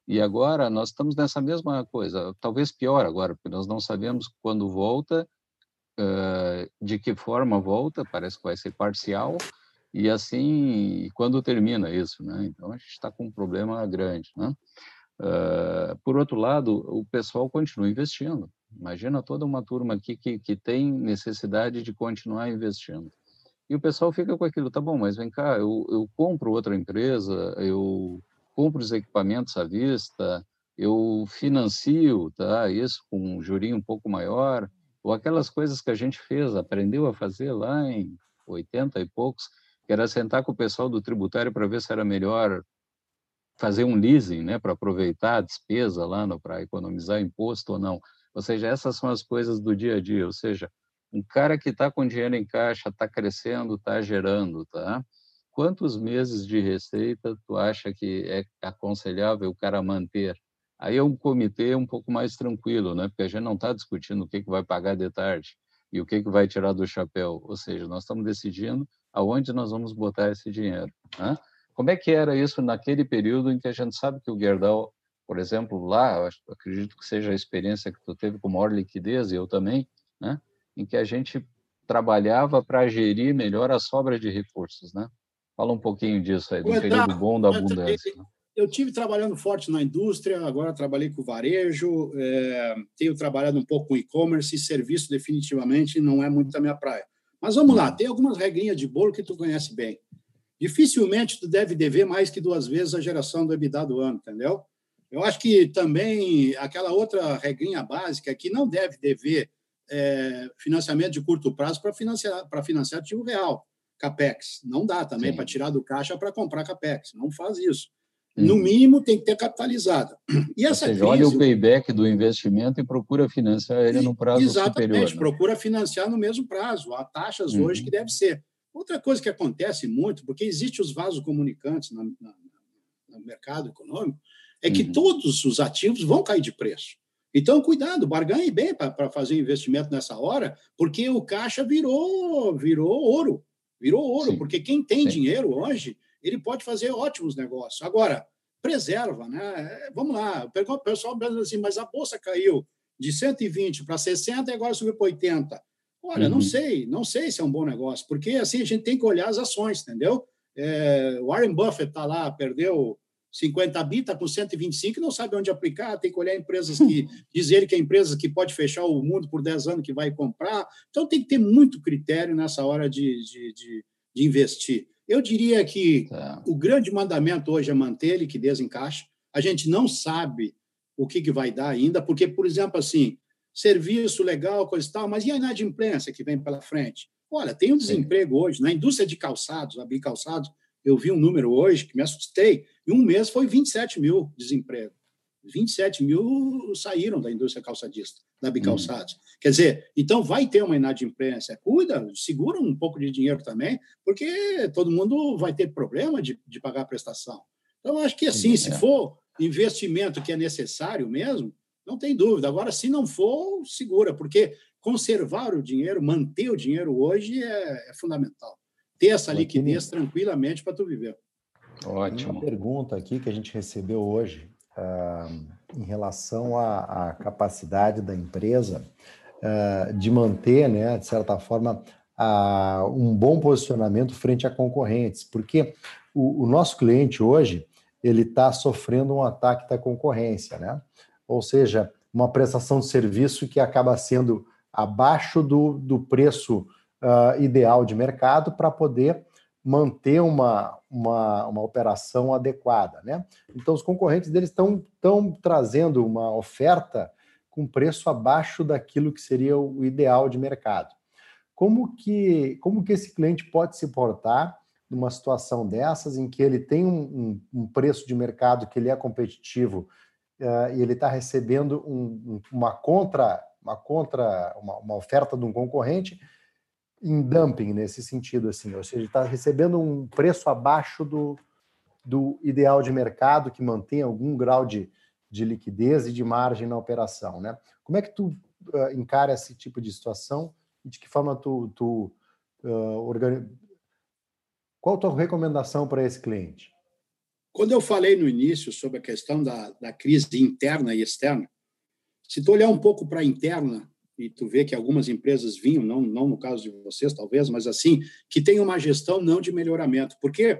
E agora nós estamos nessa mesma coisa, talvez pior agora, porque nós não sabemos quando volta, de que forma volta, parece que vai ser parcial, e assim, quando termina isso, né? Então a gente está com um problema grande, né? por outro lado, o pessoal continua investindo. Imagina toda uma turma aqui que, que tem necessidade de continuar investindo. E o pessoal fica com aquilo, tá bom, mas vem cá, eu, eu compro outra empresa, eu compro os equipamentos à vista, eu financio tá, isso com um jurinho um pouco maior, ou aquelas coisas que a gente fez, aprendeu a fazer lá em 80 e poucos, que era sentar com o pessoal do tributário para ver se era melhor fazer um leasing, né, para aproveitar a despesa lá, para economizar imposto ou não. Ou seja, essas são as coisas do dia a dia. Ou seja, um cara que está com dinheiro em caixa, está crescendo, está gerando, tá? Quantos meses de receita tu acha que é aconselhável o cara manter? Aí é um comitê um pouco mais tranquilo, né? Porque a gente não está discutindo o que, que vai pagar de tarde e o que, que vai tirar do chapéu. Ou seja, nós estamos decidindo aonde nós vamos botar esse dinheiro. Né? Como é que era isso naquele período em que a gente sabe que o Gerdau, por exemplo, lá, acredito que seja a experiência que tu teve com maior liquidez, e eu também, né? em que a gente trabalhava para gerir melhor a sobra de recursos, né? Fala um pouquinho disso aí, do Entrar, período bom da abundância. Eu tive trabalhando forte na indústria, agora trabalhei com varejo, é, tenho trabalhado um pouco com e-commerce e serviço definitivamente não é muito a minha praia. Mas vamos lá, tem algumas regrinhas de bolo que tu conhece bem. Dificilmente tu deve dever mais que duas vezes a geração do EBITDA do ano, entendeu? Eu acho que também aquela outra regrinha básica que não deve dever é, financiamento de curto prazo para financiar para financiar ativo real. CAPEX. Não dá também para tirar do caixa para comprar CAPEX. Não faz isso. No mínimo, tem que ter capitalizado. E essa Ou seja, crise, olha o payback do investimento e procura financiar ele no prazo exatamente, superior. Exatamente, né? procura financiar no mesmo prazo. Há taxas uhum. hoje que deve ser. Outra coisa que acontece muito, porque existe os vasos comunicantes no, no, no mercado econômico, é que uhum. todos os ativos vão cair de preço. Então, cuidado, barganhe bem para fazer investimento nessa hora, porque o caixa virou, virou ouro. Virou ouro, Sim. porque quem tem Sim. dinheiro hoje, ele pode fazer ótimos negócios. Agora, preserva, né? Vamos lá, o pessoal pensa assim, mas a bolsa caiu de 120 para 60 e agora subiu para 80. Olha, uhum. não sei, não sei se é um bom negócio, porque assim a gente tem que olhar as ações, entendeu? É, Warren Buffett está lá, perdeu 50 bi, está com 125 e não sabe onde aplicar, tem que olhar empresas que dizer que é empresa que pode fechar o mundo por 10 anos que vai comprar. Então tem que ter muito critério nessa hora de, de, de, de investir. Eu diria que tá. o grande mandamento hoje é manter liquidez em caixa. A gente não sabe o que, que vai dar ainda, porque, por exemplo, assim, serviço legal, coisa e tal, mas e a inadimplência que vem pela frente? Olha, tem um desemprego Sim. hoje na indústria de calçados, abrir calçados, eu vi um número hoje que me assustei, em um mês foi 27 mil desemprego. 27 mil saíram da indústria calçadista, da Bicalçados. Hum. Quer dizer, então vai ter uma inadimplência. Cuida, segura um pouco de dinheiro também, porque todo mundo vai ter problema de, de pagar a prestação. Então, acho que assim, se é. for investimento que é necessário mesmo, não tem dúvida. Agora, se não for, segura, porque conservar o dinheiro, manter o dinheiro hoje é, é fundamental. Ter essa liquidez tranquilamente para tu viver. Ótimo. Uma pergunta aqui que a gente recebeu hoje uh, em relação à, à, capacidade da empresa uh, de manter, né, de certa forma, uh, um bom posicionamento frente a concorrentes, porque o, o nosso cliente hoje ele está sofrendo um ataque da concorrência, né? Ou seja, uma prestação de serviço que acaba sendo abaixo do, do preço uh, ideal de mercado para poder manter uma, uma, uma operação adequada. Né? Então, os concorrentes deles estão trazendo uma oferta com preço abaixo daquilo que seria o ideal de mercado. Como que, como que esse cliente pode se portar numa situação dessas, em que ele tem um, um, um preço de mercado que ele é competitivo uh, e ele está recebendo um, uma contra, uma, contra uma, uma oferta de um concorrente em dumping nesse sentido, assim, ou seja, está recebendo um preço abaixo do, do ideal de mercado que mantém algum grau de, de liquidez e de margem na operação, né? Como é que tu uh, encara esse tipo de situação e de que forma tu, tu uh, organiza... Qual a tua recomendação para esse cliente? Quando eu falei no início sobre a questão da, da crise interna e externa, se tu olhar um pouco para a interna, e tu vê que algumas empresas vinham, não, não no caso de vocês, talvez, mas assim, que tem uma gestão não de melhoramento. Porque,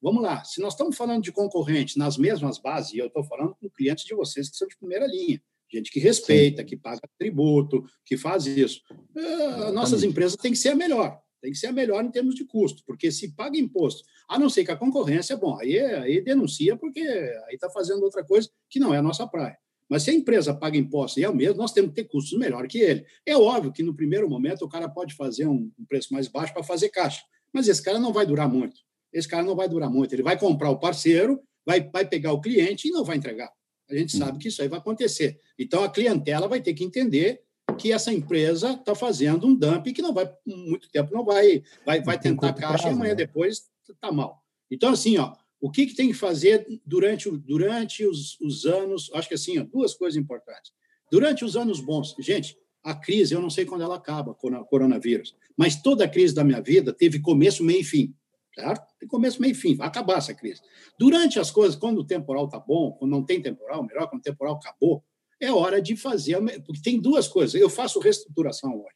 vamos lá, se nós estamos falando de concorrentes nas mesmas bases, e eu estou falando com clientes de vocês que são de primeira linha, gente que respeita, Sim. que paga tributo, que faz isso. Uh, nossas empresas têm que ser a melhor, tem que ser a melhor em termos de custo, porque se paga imposto, a não ser que a concorrência é bom, aí, aí denuncia, porque aí está fazendo outra coisa que não é a nossa praia. Mas se a empresa paga imposto e é o mesmo, nós temos que ter custos melhor que ele. É óbvio que no primeiro momento o cara pode fazer um preço mais baixo para fazer caixa, mas esse cara não vai durar muito. Esse cara não vai durar muito. Ele vai comprar o parceiro, vai, vai pegar o cliente e não vai entregar. A gente sabe que isso aí vai acontecer. Então a clientela vai ter que entender que essa empresa está fazendo um dumping que não vai muito tempo não vai vai, vai tentar caixa prazo, e amanhã né? depois está mal. Então assim, ó, o que, que tem que fazer durante, durante os, os anos? Acho que assim, ó, duas coisas importantes. Durante os anos bons, gente, a crise, eu não sei quando ela acaba, coronavírus, mas toda a crise da minha vida teve começo, meio e fim, certo? Tem começo, meio e fim, vai acabar essa crise. Durante as coisas, quando o temporal está bom, quando não tem temporal, melhor, quando o temporal acabou, é hora de fazer, porque tem duas coisas. Eu faço reestruturação hoje.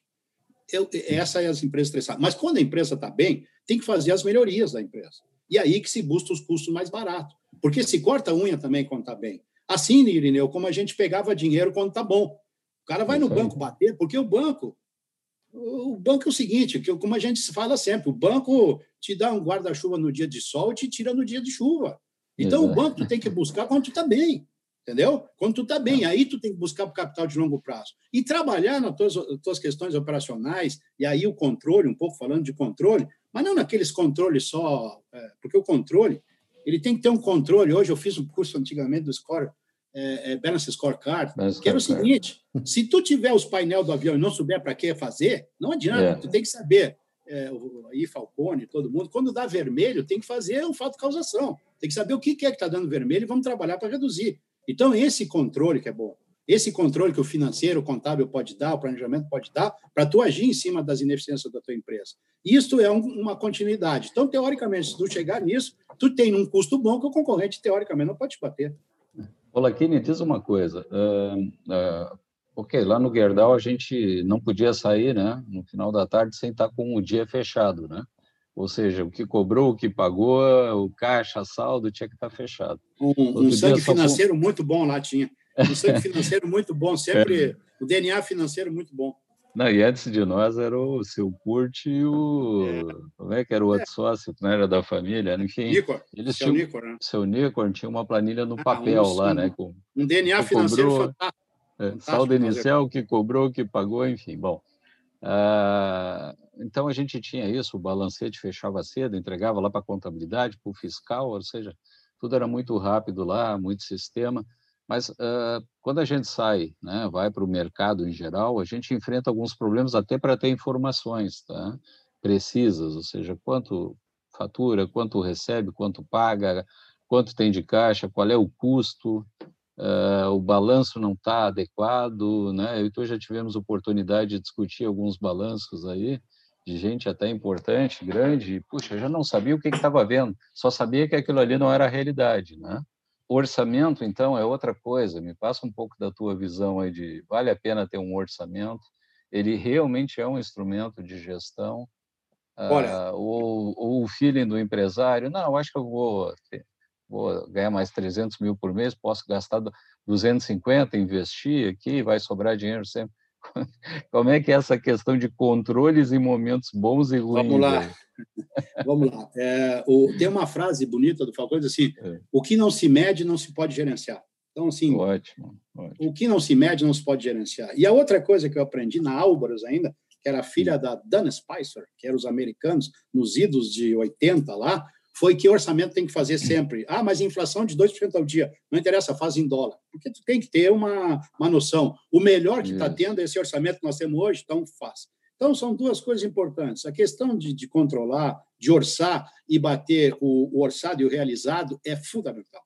Eu, essa é as empresas estressadas. Mas quando a empresa está bem, tem que fazer as melhorias da empresa. E aí que se busca os custos mais baratos. Porque se corta a unha também quando está bem. Assim, Irineu, como a gente pegava dinheiro quando está bom. O cara vai no banco bater, porque o banco. O banco é o seguinte, que como a gente fala sempre, o banco te dá um guarda-chuva no dia de sol e te tira no dia de chuva. Então, Exato. o banco tu tem que buscar quando tu está bem, entendeu? Quando tu está bem, tá. aí tu tem que buscar o capital de longo prazo. E trabalhar nas tuas, tuas questões operacionais, e aí o controle, um pouco falando de controle, mas não naqueles controles só, é, porque o controle, ele tem que ter um controle. Hoje eu fiz um curso antigamente do Score, é, é Balance Scorecard, Balance que era o seguinte, se tu tiver os painel do avião e não souber para que fazer, não adianta, é. tu tem que saber, é, aí Falcone, todo mundo, quando dá vermelho, tem que fazer um fato causação, tem que saber o que é que está dando vermelho e vamos trabalhar para reduzir. Então, esse controle que é bom. Esse controle que o financeiro, o contábil pode dar, o planejamento pode dar, para tu agir em cima das ineficiências da tua empresa. Isso é um, uma continuidade. Então, teoricamente, se tu chegar nisso, tu tem um custo bom que o concorrente, teoricamente, não pode te bater. Olá, Kine, diz uma coisa. Uh, uh, ok, lá no Gerdau a gente não podia sair, né, no final da tarde, sem estar com o dia fechado, né? Ou seja, o que cobrou, o que pagou, o caixa, saldo, tinha que estar fechado. Um, um sangue financeiro muito bom lá tinha. Um sangue financeiro muito bom, sempre é. o DNA financeiro muito bom. Não, e antes de nós era o seu Curte e o. É. Como é que era o outro é. sócio que não era da família? Enfim. Nicor. Eles seu tinham, Nicor, né? Seu Nicor tinha uma planilha no ah, papel um, lá, né? Com, um DNA financeiro cobrou, fantástico. É, saldo inicial, que cobrou, que pagou, enfim. Bom. Uh, então a gente tinha isso, o balancete fechava cedo, entregava lá para a contabilidade, para o fiscal, ou seja, tudo era muito rápido lá, muito sistema. Mas uh, quando a gente sai, né, vai para o mercado em geral, a gente enfrenta alguns problemas até para ter informações tá? precisas, ou seja, quanto fatura, quanto recebe, quanto paga, quanto tem de caixa, qual é o custo, uh, o balanço não está adequado, né? Eu e tu já tivemos oportunidade de discutir alguns balanços aí, de gente até importante, grande, e, puxa, eu já não sabia o que estava vendo, só sabia que aquilo ali não era a realidade, né? Orçamento, então, é outra coisa. Me passa um pouco da tua visão aí de vale a pena ter um orçamento? Ele realmente é um instrumento de gestão? Olha, uh, ou, ou, o feeling do empresário? Não, acho que eu vou, vou ganhar mais 300 mil por mês, posso gastar 250, investir aqui, vai sobrar dinheiro sempre. Como é que é essa questão de controles em momentos bons e ruins? Vamos lá. Vamos lá. É, o, tem uma frase bonita do Falcão, diz assim, é. o que não se mede não se pode gerenciar. Então, assim, ótimo, ótimo. o que não se mede não se pode gerenciar. E a outra coisa que eu aprendi na Álvaros ainda, que era filha da Dana Spicer, que eram os americanos, nos idos de 80 lá, foi que orçamento tem que fazer sempre. Ah, mas inflação de 2% ao dia. Não interessa, faz em dólar. Porque tu tem que ter uma, uma noção. O melhor que está tendo é esse orçamento que nós temos hoje, então faz. Então, são duas coisas importantes. A questão de, de controlar, de orçar e bater o, o, orçado e o realizado é fundamental.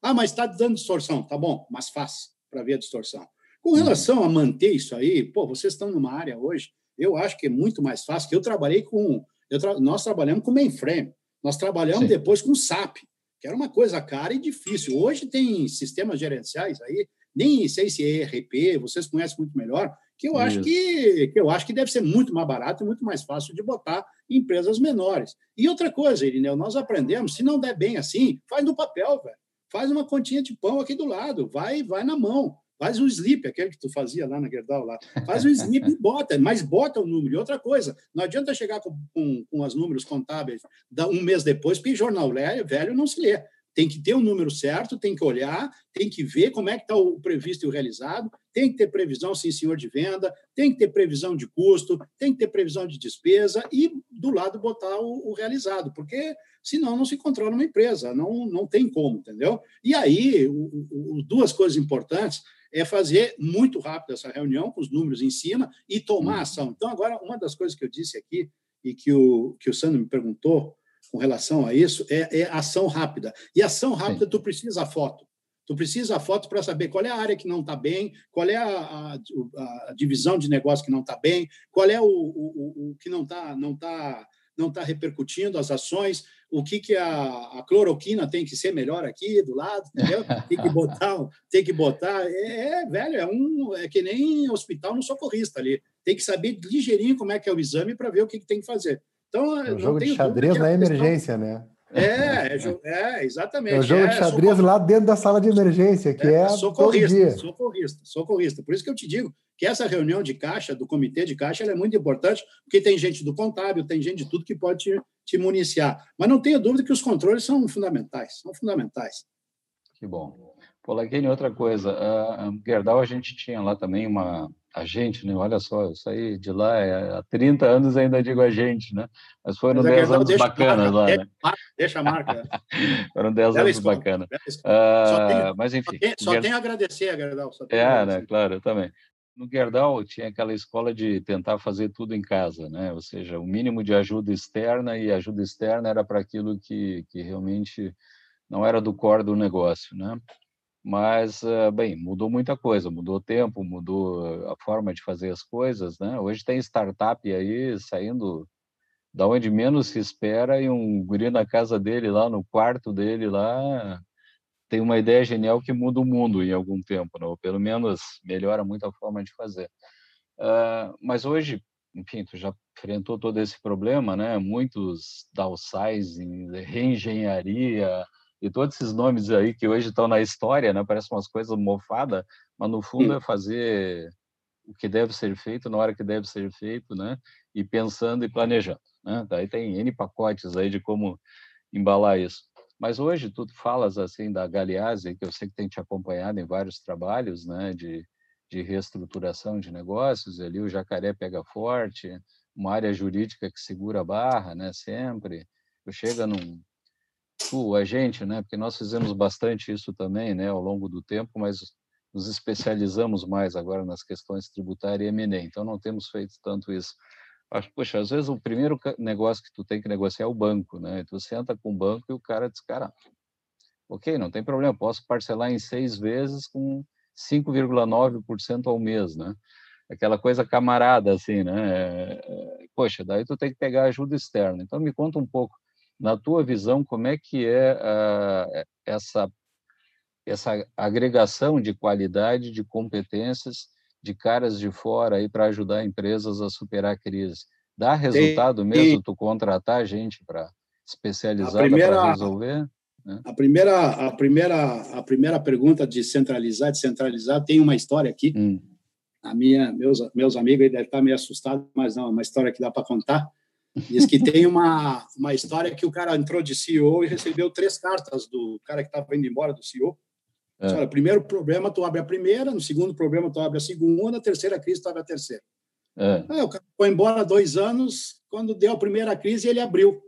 Ah, mas está dando distorção. Tá bom, mas faz para ver a distorção. Com uhum. relação a manter isso aí, pô, vocês estão numa área hoje, eu acho que é muito mais fácil, eu trabalhei com... Eu tra, nós trabalhamos com mainframe. Nós trabalhamos Sim. depois com SAP, que era uma coisa cara e difícil. Hoje tem sistemas gerenciais aí, nem sei se é ERP, vocês conhecem muito melhor, que eu acho que, que eu acho que deve ser muito mais barato e muito mais fácil de botar em empresas menores. E outra coisa, Irineu, nós aprendemos, se não der bem assim, faz no papel, velho. Faz uma continha de pão aqui do lado, vai, vai na mão. Faz um slip, aquele que tu fazia lá na Gerdau lá. Faz um slip e bota, mas bota o número. E outra coisa, não adianta chegar com, com, com os números contábeis um mês depois, porque jornal velho não se lê. Tem que ter o um número certo, tem que olhar, tem que ver como é que está o previsto e o realizado, tem que ter previsão, sim, senhor de venda, tem que ter previsão de custo, tem que ter previsão de despesa e, do lado, botar o, o realizado, porque senão não se controla uma empresa, não, não tem como, entendeu? E aí, o, o, duas coisas importantes é fazer muito rápido essa reunião, com os números em cima, e tomar uhum. ação. Então, agora, uma das coisas que eu disse aqui, e que o, que o Sandro me perguntou com relação a isso, é, é ação rápida. E ação rápida, Sim. tu precisa foto. Tu precisa a foto para saber qual é a área que não está bem, qual é a, a, a, divisão de negócio que não está bem, qual é o, o, o que não está não tá, não tá repercutindo, as ações, o que, que a, a, cloroquina tem que ser melhor aqui do lado, entendeu? Tem que botar, tem que botar. É, é, velho, é um é que nem hospital no socorrista ali. Tem que saber ligeirinho como é que é o exame para ver o que, que tem que fazer. Então, é um jogo de xadrez na emergência, né? É, é, é, exatamente. É o jogo é, de xadrez lá dentro da sala de emergência, que é, é socorrista, socorrista, socorrista. Por isso que eu te digo que essa reunião de caixa, do comitê de caixa, é muito importante, porque tem gente do contábil, tem gente de tudo que pode te, te municiar. Mas não tenha dúvida que os controles são fundamentais, são fundamentais. Que bom. Pô, Laquene, outra coisa, a Gerdau a gente tinha lá também uma, a gente, né? Olha só, eu saí de lá é, há 30 anos ainda digo a gente, né? Mas foram Mas 10 anos bacanas lá, né? Deixa a marca. foram 10 anos bacanas. Uh, mas enfim. Só, tem, só a agradecer a Gerdau. é, né? Claro, eu também. No Gerdau tinha aquela escola de tentar fazer tudo em casa, né? Ou seja, o mínimo de ajuda externa e ajuda externa era para aquilo que, que realmente não era do core do negócio, né? mas eh, bem mudou muita coisa mudou o tempo mudou a forma de fazer as coisas né hoje tem startup aí saindo da onde menos se espera e um guri na casa dele lá no quarto dele lá tem uma ideia genial que muda o mundo em algum tempo né? ou pelo menos melhora muito a forma de fazer uh, mas hoje enfim tu já enfrentou todo esse problema né muitos downsizing reengenharia e todos esses nomes aí que hoje estão na história, né? Parece umas coisas mofadas, mas no fundo é fazer o que deve ser feito na hora que deve ser feito, né? E pensando e planejando, né? Daí tem N pacotes aí de como embalar isso. Mas hoje tu falas assim da Galeazzi, que eu sei que tem te acompanhado em vários trabalhos, né, de, de reestruturação de negócios, ali o jacaré pega forte, uma área jurídica que segura a barra, né, sempre. Tu chega num tu, a gente, né, porque nós fizemos bastante isso também, né, ao longo do tempo, mas nos especializamos mais agora nas questões tributárias e M&A, então não temos feito tanto isso. Acho, poxa, às vezes o primeiro negócio que tu tem que negociar é o banco, né? Tu senta com o banco e o cara diz, cara, ok, não tem problema, posso parcelar em seis vezes com 5,9% ao mês, né? Aquela coisa camarada, assim, né? Poxa, daí tu tem que pegar ajuda externa. Então, me conta um pouco, na tua visão, como é que é uh, essa, essa agregação de qualidade, de competências de caras de fora aí para ajudar empresas a superar a crise. Dá resultado mesmo tu contratar gente para especializada para resolver? Né? A primeira, a primeira, a primeira pergunta de centralizar, de centralizar, tem uma história aqui. Hum. A minha, meus, meus amigos devem estar meio assustados, mas não, é uma história que dá para contar. Diz que tem uma, uma história que o cara entrou de CEO e recebeu três cartas do cara que estava indo embora do CEO. É. Olha, primeiro problema, tu abre a primeira, no segundo problema, tu abre a segunda, na terceira crise, tu abre a terceira. É. Aí, o cara foi embora dois anos, quando deu a primeira crise, ele abriu.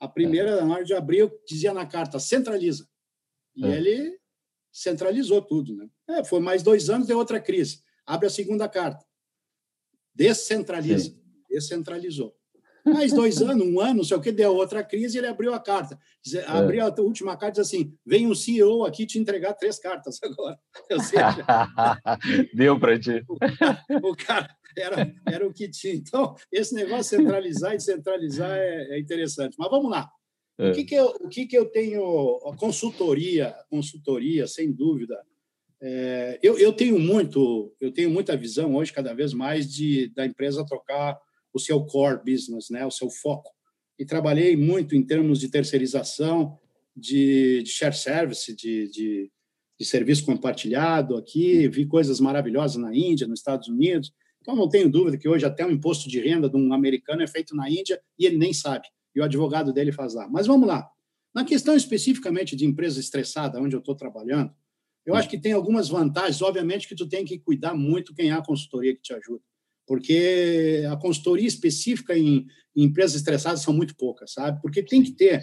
A primeira, é. na hora de abrir, dizia na carta, centraliza. E é. ele centralizou tudo. Né? É, foi mais dois anos, deu outra crise. Abre a segunda carta. Descentraliza. Sim. Descentralizou. Mais dois anos, um ano, não sei o que, deu outra crise, ele abriu a carta. É. Abriu a última carta diz assim: vem um CEO aqui te entregar três cartas agora. Ou seja, deu para ti. O cara, o cara, era, era o que tinha. Então, esse negócio de centralizar e descentralizar é, é interessante. Mas vamos lá. É. O, que, que, eu, o que, que eu tenho? A consultoria, consultoria, sem dúvida. É, eu, eu tenho muito, eu tenho muita visão hoje, cada vez mais, de da empresa trocar o seu core business, né, o seu foco. E trabalhei muito em termos de terceirização, de, de share service, de, de, de, serviço compartilhado aqui, vi coisas maravilhosas na Índia, nos Estados Unidos. Então, não tenho dúvida que hoje até o imposto de renda de um americano é feito na Índia e ele nem sabe, e o advogado dele faz lá. Mas vamos lá. Na questão especificamente de empresa estressada, onde eu estou trabalhando, eu acho que tem algumas vantagens. Obviamente que tu tem que cuidar muito quem é a consultoria que te ajuda porque a consultoria específica em, em, empresas estressadas são muito poucas, sabe? Porque tem que ter,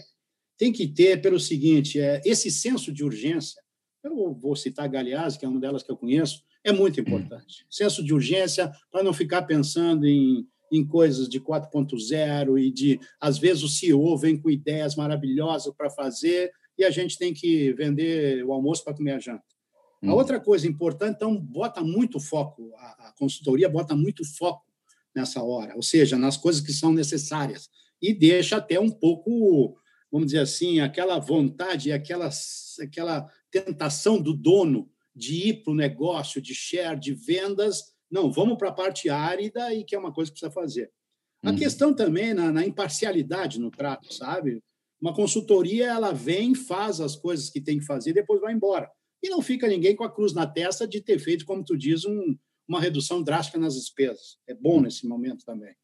tem que ter pelo seguinte, é, esse senso de urgência, eu vou citar a Galeazzi, que é uma delas que eu conheço, é muito importante. Senso de urgência para não ficar pensando em, em coisas de 4.0 e de, às vezes, o CEO vem com ideias maravilhosas para fazer e a gente tem que vender o almoço para comer a janta. A hum. outra coisa importante, então, bota muito foco, a, a, consultoria bota muito foco nessa hora, ou seja, nas coisas que são necessárias, e deixa até um pouco, vamos dizer assim, aquela vontade, aquela, aquela tentação do dono de ir para o negócio, de share, de vendas. Não, vamos para a parte árida e que é uma coisa que precisa fazer. A uhum. questão também na, na imparcialidade no trato, sabe? Uma consultoria, ela vem, faz as coisas que tem que fazer, depois vai embora e não fica ninguém com a cruz na testa de ter feito, como tu diz, um, uma redução drástica nas despesas. É bom nesse momento também.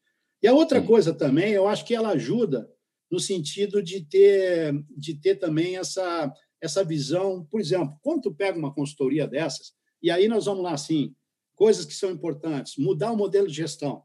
E a outra coisa também, eu acho que ela ajuda no sentido de ter, de ter também essa, essa visão. Por exemplo, quando tu pega uma consultoria dessas, e aí nós vamos lá assim, coisas que são importantes, mudar o modelo de gestão.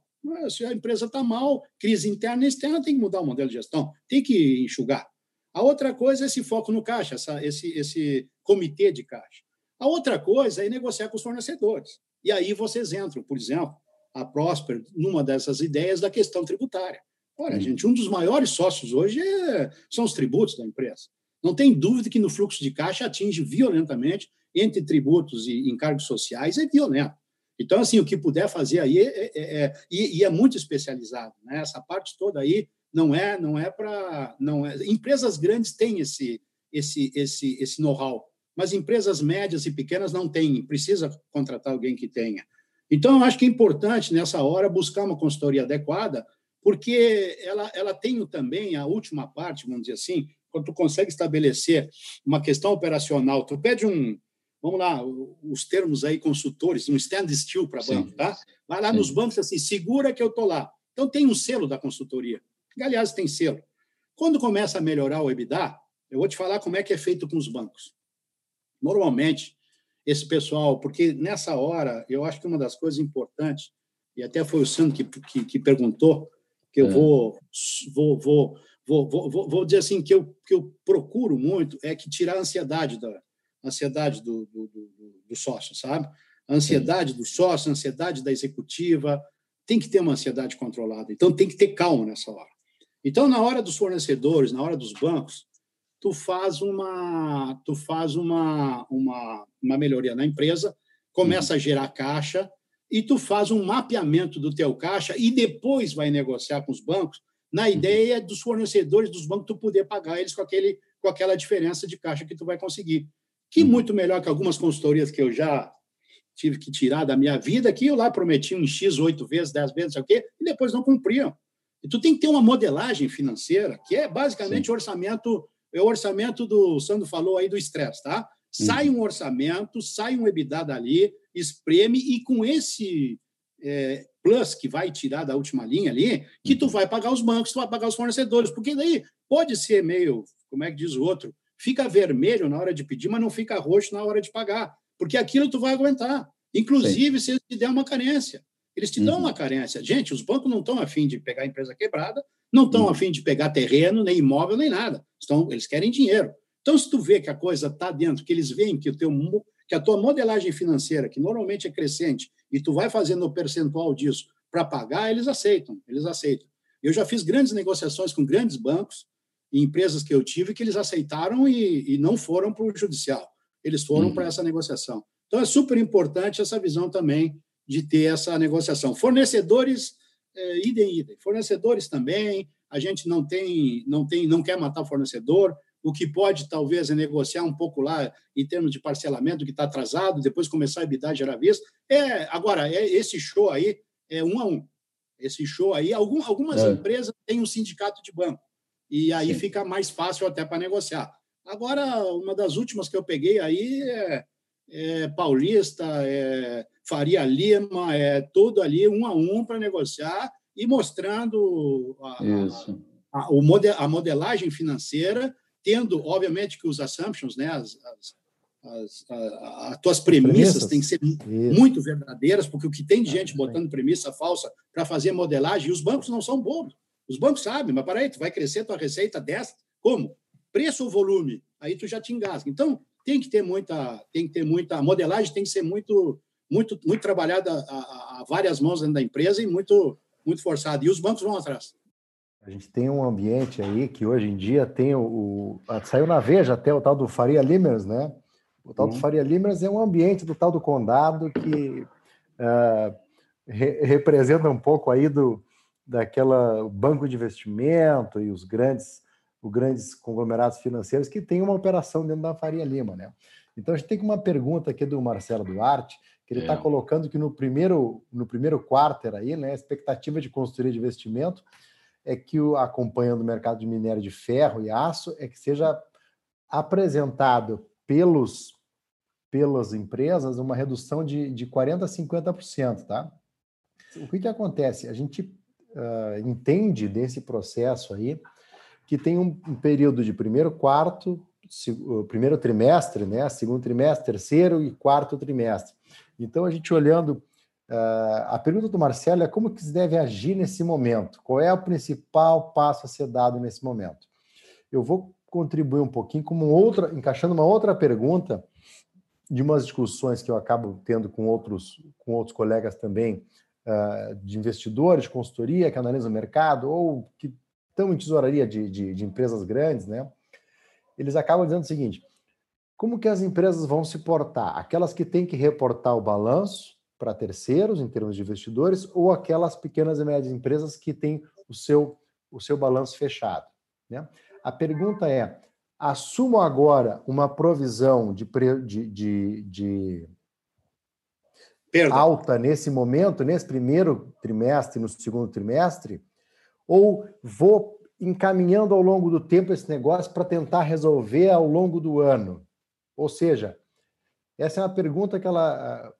Se a empresa está mal, crise interna e externa, tem que mudar o modelo de gestão, tem que enxugar. A outra coisa é esse foco no caixa, essa, esse, esse comitê de caixa. A outra coisa é negociar com os fornecedores. E aí vocês entram, por exemplo, a Prosper, numa dessas ideias da questão tributária. Olha, hum. gente, um dos maiores sócios hoje é, são os tributos da empresa. Não tem dúvida que no fluxo de caixa atinge violentamente entre tributos e encargos sociais, é violento. Então, assim, o que puder fazer aí é, é, é e, e, é muito especializado, né? Essa parte toda aí não é, não é para, não é. Empresas grandes têm esse, esse, esse, esse know-how, mas empresas médias e pequenas não têm. Precisa contratar alguém que tenha. Então, eu acho que é importante nessa hora buscar uma consultoria adequada, porque ela, ela tem também a última parte, vamos dizer assim, quando tu consegue estabelecer uma questão operacional, tu pede um, vamos lá, os termos aí consultores, um stand still para banco, tá? Vai lá Sim. nos bancos assim, segura que eu tô lá. Então tem um selo da consultoria, aliás tem selo. Quando começa a melhorar o EBITDA, eu vou te falar como é que é feito com os bancos. Normalmente, esse pessoal, porque nessa hora, eu acho que uma das coisas importantes, e até foi o Sandro que, que, que perguntou, que eu é. vou, vou, vou, vou, vou, vou dizer assim, que eu, que eu procuro muito, é que tirar a ansiedade da ansiedade do, do, do, do sócio, sabe? A ansiedade do sócio, a ansiedade da executiva, tem que ter uma ansiedade controlada. Então, tem que ter calma nessa hora. Então, na hora dos fornecedores, na hora dos bancos, tu faz uma, tu faz uma, uma, uma melhoria na empresa, começa uhum. a gerar caixa e tu faz um mapeamento do teu caixa e depois vai negociar com os bancos na uhum. ideia dos fornecedores dos bancos tu poder pagar eles com aquele com aquela diferença de caixa que tu vai conseguir. Que uhum. muito melhor que algumas consultorias que eu já tive que tirar da minha vida, que eu lá prometi um X oito vezes, dez vezes, sei o quê, e depois não cumpriam. E tu tem que ter uma modelagem financeira, que é basicamente o orçamento é o orçamento do, o Sandro falou aí do estresse, tá? Sai um orçamento, sai um EBITDA dali, espreme, e com esse é, plus que vai tirar da última linha ali, que tu vai pagar os bancos, tu vai pagar os fornecedores, porque daí pode ser meio, como é que diz o outro, fica vermelho na hora de pedir, mas não fica roxo na hora de pagar, porque aquilo tu vai aguentar. Inclusive, Sim. se der uma carência. Eles te dão uhum. uma carência. Gente, os bancos não estão afim de pegar a empresa quebrada, não estão uhum. afim de pegar terreno, nem imóvel, nem nada. Estão, eles querem dinheiro. Então, se tu vê que a coisa está dentro, que eles veem que, o teu, que a tua modelagem financeira, que normalmente é crescente, e tu vai fazendo o percentual disso para pagar, eles aceitam, eles aceitam. Eu já fiz grandes negociações com grandes bancos e empresas que eu tive que eles aceitaram e, e não foram para o judicial. Eles foram uhum. para essa negociação. Então, é super importante essa visão também de ter essa negociação. Fornecedores, é, idem, idem. Fornecedores também, a gente não tem, não tem, não quer matar o fornecedor. O que pode, talvez, é negociar um pouco lá em termos de parcelamento que está atrasado, depois começar a EBITDA gerar vista. É, agora, é, esse show aí é um a um. Esse show aí, algum, algumas é. empresas têm um sindicato de banco, e aí Sim. fica mais fácil até para negociar. Agora, uma das últimas que eu peguei aí é, é Paulista, é Faria Lima, é tudo ali um a um para negociar e mostrando a, a, a, model, a modelagem financeira, tendo, obviamente, que os assumptions, né, as, as, as, as tuas premissas, têm que ser Isso. muito verdadeiras, porque o que tem de gente botando premissa falsa para fazer modelagem, e os bancos não são bobos. Os bancos sabem, mas peraí, tu vai crescer tua receita dessa, como? Preço ou volume? Aí tu já te engasga. Então, tem que ter muita, tem que ter muita, a modelagem tem que ser muito muito, muito trabalhada a, a, várias mãos dentro da empresa e muito, muito forçada. E os bancos vão atrás. A gente tem um ambiente aí que hoje em dia tem o. o saiu na Veja até o tal do Faria Limers, né? O tal uhum. do Faria Limers é um ambiente do tal do condado que uh, re, representa um pouco aí do daquela banco de investimento e os grandes, os grandes conglomerados financeiros que tem uma operação dentro da Faria Lima, né? Então a gente tem uma pergunta aqui do Marcelo Duarte, que ele está é. colocando que no primeiro, no primeiro quarter aí, né, a expectativa de consultoria de investimento é que o acompanhando o mercado de minério de ferro e aço é que seja apresentado pelos pelas empresas uma redução de, de 40% a 50%, tá? O que, que acontece? A gente uh, entende desse processo aí que tem um, um período de primeiro quarto, primeiro trimestre, né? Segundo trimestre, terceiro e quarto trimestre. Então, a gente olhando, uh, a pergunta do Marcelo é como que se deve agir nesse momento? Qual é o principal passo a ser dado nesse momento? Eu vou contribuir um pouquinho como outra, encaixando uma outra pergunta de umas discussões que eu acabo tendo com outros, com outros colegas também, uh, de investidores, de consultoria, que analisam o mercado, ou que estão em tesouraria de, de, de empresas grandes, né? Eles acabam dizendo o seguinte: como que as empresas vão se portar? Aquelas que têm que reportar o balanço para terceiros, em termos de investidores, ou aquelas pequenas e médias empresas que têm o seu, o seu balanço fechado? Né? A pergunta é: assumo agora uma provisão de, de, de, de alta nesse momento, nesse primeiro trimestre, no segundo trimestre, ou vou encaminhando ao longo do tempo esse negócio para tentar resolver ao longo do ano? Ou seja, Essa é uma pergunta que ela ah,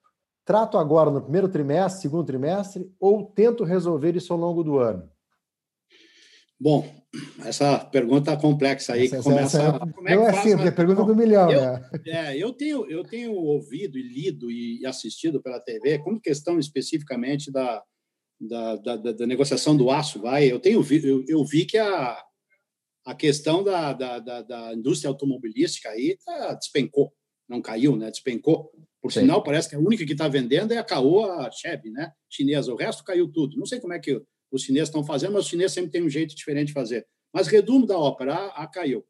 trato agora no primeiro trimestre, segundo trimestre, ou tento resolver isso ao longo do ano? Bom, essa pergunta complexa aí essa, que começa. Essa, essa, como é não é simples, é pergunta do milhão, eu, né? É, eu tenho, eu tenho ouvido e lido e assistido pela TV, como questão especificamente da, da, da, da negociação do aço, vai. Eu tenho eu, eu vi que a, a questão da, da, da, da indústria automobilística aí tá, despencou, não caiu, né? Despencou. Por Sim. sinal, parece que a única que está vendendo é a Caoa Chevy, né? Chinesa. O resto caiu tudo. Não sei como é que os chineses estão fazendo, mas os chineses sempre têm um jeito diferente de fazer. Mas redumo da ópera, a, a caiu.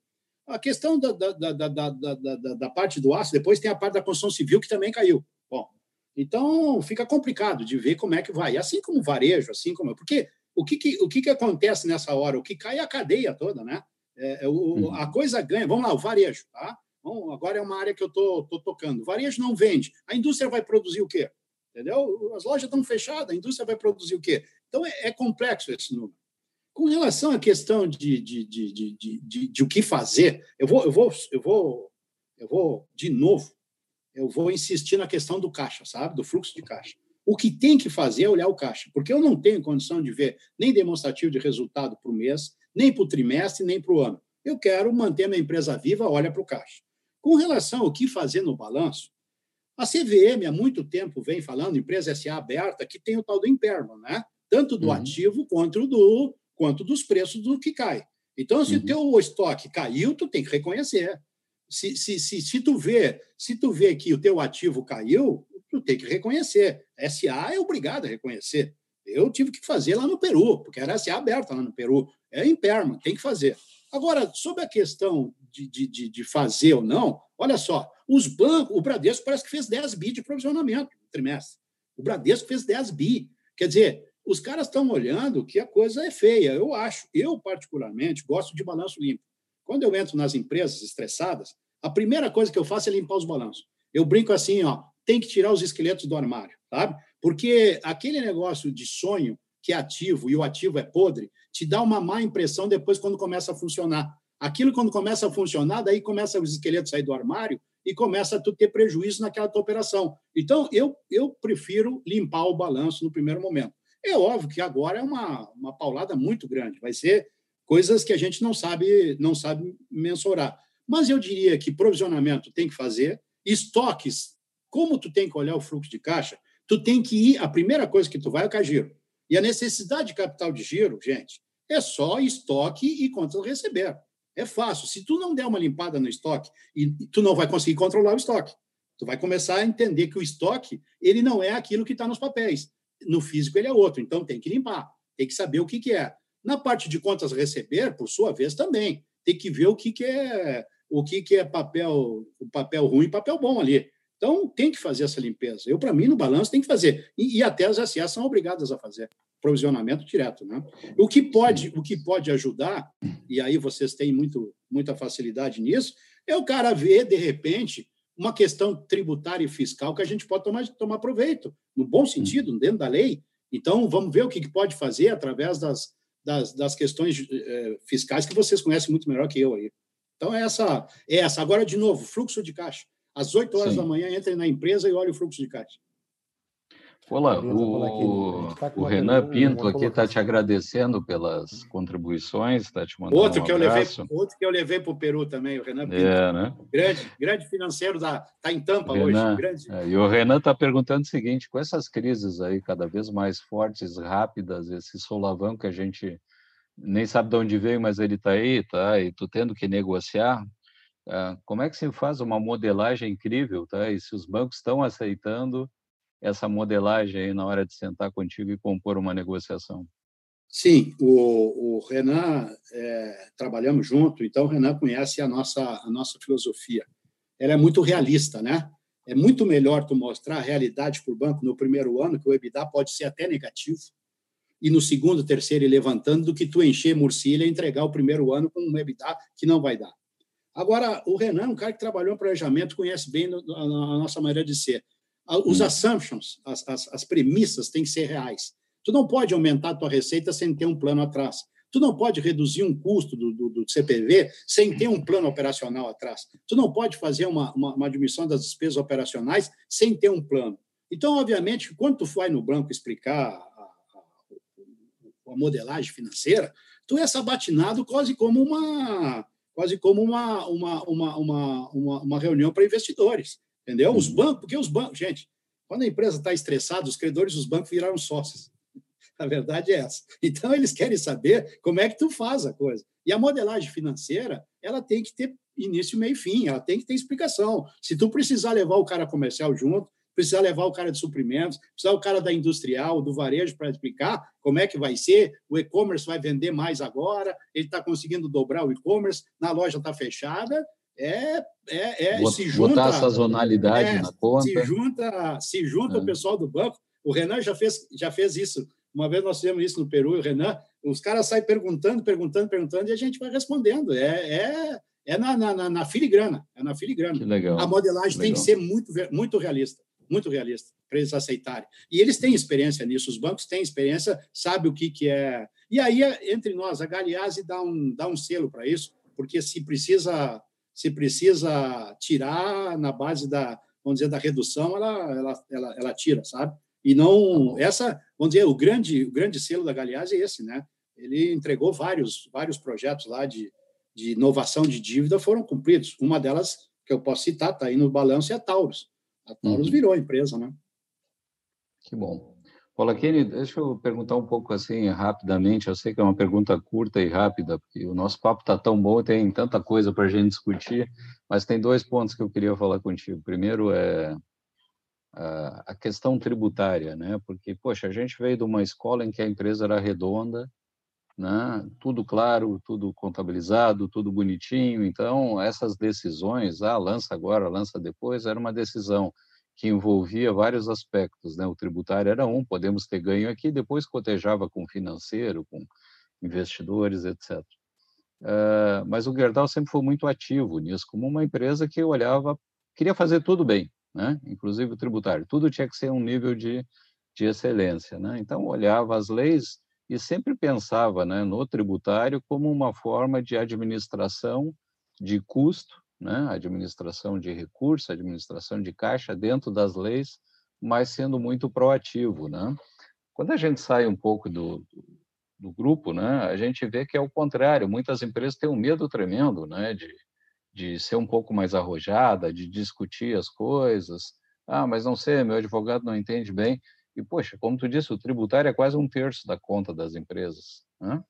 A questão da, da, da, da, da, da, parte do aço, depois tem a parte da construção civil, que também caiu. Bom, então fica complicado de ver como é que vai. Assim como o varejo, assim como. Porque o que, que, o que, que acontece nessa hora? O que cai é a cadeia toda, né? É, é o, uhum. A coisa ganha. Vamos lá, o varejo, tá? Bom, agora é uma área que eu estou tocando. O varejo não vende. A indústria vai produzir o quê? Entendeu? As lojas estão fechadas, a indústria vai produzir o quê? Então, é, é complexo esse número. Com relação à questão de, de, de, de, de, de, de o que fazer, eu vou, eu, vou, eu, vou, eu vou, de novo, eu vou insistir na questão do caixa, sabe? Do fluxo de caixa. O que tem que fazer é olhar o caixa, porque eu não tenho condição de ver nem demonstrativo de resultado para o mês, nem para o trimestre, nem para o ano. Eu quero manter minha empresa viva, olha para o caixa. Com relação ao que fazer no balanço, a CVM há muito tempo vem falando, empresa SA aberta, que tem o tal do impairment, né? tanto do uhum. ativo quanto, do, quanto dos preços do que cai. Então, se o uhum. teu estoque caiu, tu tem que reconhecer. Se, se, se, se, tu vê, se tu vê que o teu ativo caiu, tem que reconhecer. SA é obrigada a reconhecer. Eu tive que fazer lá no Peru, porque era SA aberta lá no Peru. É impairment, tem que fazer. Agora, sobre a questão de, de, de fazer ou não, olha só, os bancos, o Bradesco parece que fez 10 bi de provisionamento no trimestre. O Bradesco fez 10 bi. Quer dizer, os caras estão olhando que a coisa é feia. Eu acho, eu particularmente gosto de balanço limpo. Quando eu entro nas empresas estressadas, a primeira coisa que eu faço é limpar os balanços. Eu brinco assim, ó, tem que tirar os esqueletos do armário, sabe? Porque aquele negócio de sonho que é ativo e o ativo é podre, te dá uma má impressão depois quando começa a funcionar. Aquilo, quando começa a funcionar, daí começa os esqueletos a sair do armário e começa a tu ter prejuízo naquela tua operação. Então, eu, eu prefiro limpar o balanço no primeiro momento. É óbvio que agora é uma, uma paulada muito grande, vai ser coisas que a gente não sabe, não sabe mensurar. Mas eu diria que provisionamento tem que fazer, estoques, como tu tem que olhar o fluxo de caixa, tu tem que ir, a primeira coisa que tu vai é o cagiro. E a necessidade de capital de giro, gente, é só estoque e contas receber. É fácil. Se tu não der uma limpada no estoque, e tu não vai conseguir controlar o estoque. Tu vai começar a entender que o estoque ele não é aquilo que está nos papéis. No físico ele é outro. Então tem que limpar. Tem que saber o que, que é. Na parte de contas receber, por sua vez, também tem que ver o que, que é o que, que é papel, o papel ruim e papel bom ali. Então, tem que fazer essa limpeza. Eu, para mim, no balanço, tem que fazer. E, e até as SAS são obrigadas a fazer provisionamento direto. Né? O, que pode, o que pode ajudar, e aí vocês têm muito, muita facilidade nisso, é o cara ver, de repente, uma questão tributária e fiscal que a gente pode tomar, tomar proveito, no bom sentido, dentro da lei. Então, vamos ver o que pode fazer através das, das, das questões eh, fiscais que vocês conhecem muito melhor que eu aí. Então, é essa. É essa. Agora, de novo, fluxo de caixa. Às 8 horas Sim. da manhã, entre na empresa e olhe o fluxo de caixa. Olá, o, tá o Renan Pinto aqui está te agradecendo pelas contribuições, está te mandando outro um que eu levei, Outro que eu levei para o Peru também, o Renan Pinto. É, né? Grande, grande financeiro, está em Tampa Renan, hoje. Grande... É, e o Renan está perguntando o seguinte, com essas crises aí cada vez mais fortes, rápidas, esse solavanco que a gente nem sabe de onde veio, mas ele está aí, tá? E tu tendo que negociar, como é que se faz uma modelagem incrível, tá? E se os bancos estão aceitando essa modelagem aí na hora de sentar contigo e compor uma negociação? Sim, o, o Renan, é, trabalhamos junto, então o Renan conhece a nossa, a nossa filosofia. Ela é muito realista, né? É muito melhor tu mostrar a realidade para o banco no primeiro ano, que o EBITDA pode ser até negativo, e no segundo, terceiro e levantando, do que tu encher murcilha e entregar o primeiro ano com um EBITDA que não vai dar. Agora, o Renan é um cara que trabalhou em planejamento, conhece bem a nossa maneira de ser. Os hum. assumptions, as, as, as premissas têm que ser reais. Tu não pode aumentar a tua receita sem ter um plano atrás. Tu não pode reduzir um custo do, do, do CPV sem ter um plano operacional atrás. Tu não pode fazer uma, uma, uma diminuição das despesas operacionais sem ter um plano. Então, obviamente, quando tu vai no banco explicar a, a, a modelagem financeira, tu é sabatinado quase como uma quase como uma, uma, uma, uma, uma, uma reunião para investidores, entendeu? Os uhum. bancos, porque os bancos, gente, quando a empresa está estressada, os credores dos bancos viraram sócios. A verdade é essa. Então, eles querem saber como é que tu faz a coisa. E a modelagem financeira, ela tem que ter início, meio e fim, ela tem que ter explicação. Se tu precisar levar o cara comercial junto, precisar levar o cara de suprimentos, precisar o cara da industrial, do varejo para explicar como é que vai ser, o e-commerce vai vender mais agora, ele está conseguindo dobrar o e-commerce, na loja está fechada, é, é, é Bot, se junta botar a sazonalidade é, na conta. Se junta, se junta é. o pessoal do banco. O Renan já fez, já fez isso. Uma vez nós fizemos isso no Peru, o Renan, os caras saem perguntando, perguntando, perguntando, e a gente vai respondendo. É, é, é na, na, na filigrana. É na filigrana. Que legal. A modelagem que tem que ser muito, muito realista. Muito realista, para eles aceitarem. E eles têm experiência nisso, os bancos têm experiência, sabem o que, que é. E aí, entre nós, a Galeazzi dá um, dá um selo para isso, porque se precisa se precisa tirar na base da, vamos dizer, da redução, ela, ela, ela, ela tira, sabe? E não tá essa, vamos dizer, o grande o grande selo da Galeazzi é esse, né? Ele entregou vários vários projetos lá de, de inovação de dívida foram cumpridos. Uma delas que eu posso citar está aí no balanço é a Taurus. A Taurus uhum. virou empresa, né? Que bom. Paula Kenny, deixa eu perguntar um pouco assim rapidamente. Eu sei que é uma pergunta curta e rápida, porque o nosso papo está tão bom, tem tanta coisa para a gente discutir, mas tem dois pontos que eu queria falar contigo. Primeiro é a questão tributária, né? Porque, poxa, a gente veio de uma escola em que a empresa era redonda, né? Tudo claro, tudo contabilizado, tudo bonitinho. Então, essas decisões, ah, lança agora, lança depois, era uma decisão que envolvia vários aspectos, né? O tributário era um, podemos ter ganho aqui, depois cotejava com financeiro, com investidores, etc. Uh, ah, mas o Gerdau sempre foi muito ativo nisso, como uma empresa que olhava, queria fazer tudo bem, né? inclusive o tributário. Tudo tinha que ser um nível de, de excelência. Né? Então, olhava as leis e sempre pensava né, no tributário como uma forma de administração de custo, né? administração de recursos, administração de caixa dentro das leis, mas sendo muito proativo. Né? Quando a gente sai um pouco do, do grupo, né, a gente vê que é o contrário. Muitas empresas têm um medo tremendo né, de, de ser um pouco mais arrojada, de discutir as coisas. Ah, mas não sei, meu advogado não entende bem. E, poxa, como tu disse, o tributário é quase um terço da conta das empresas. Né?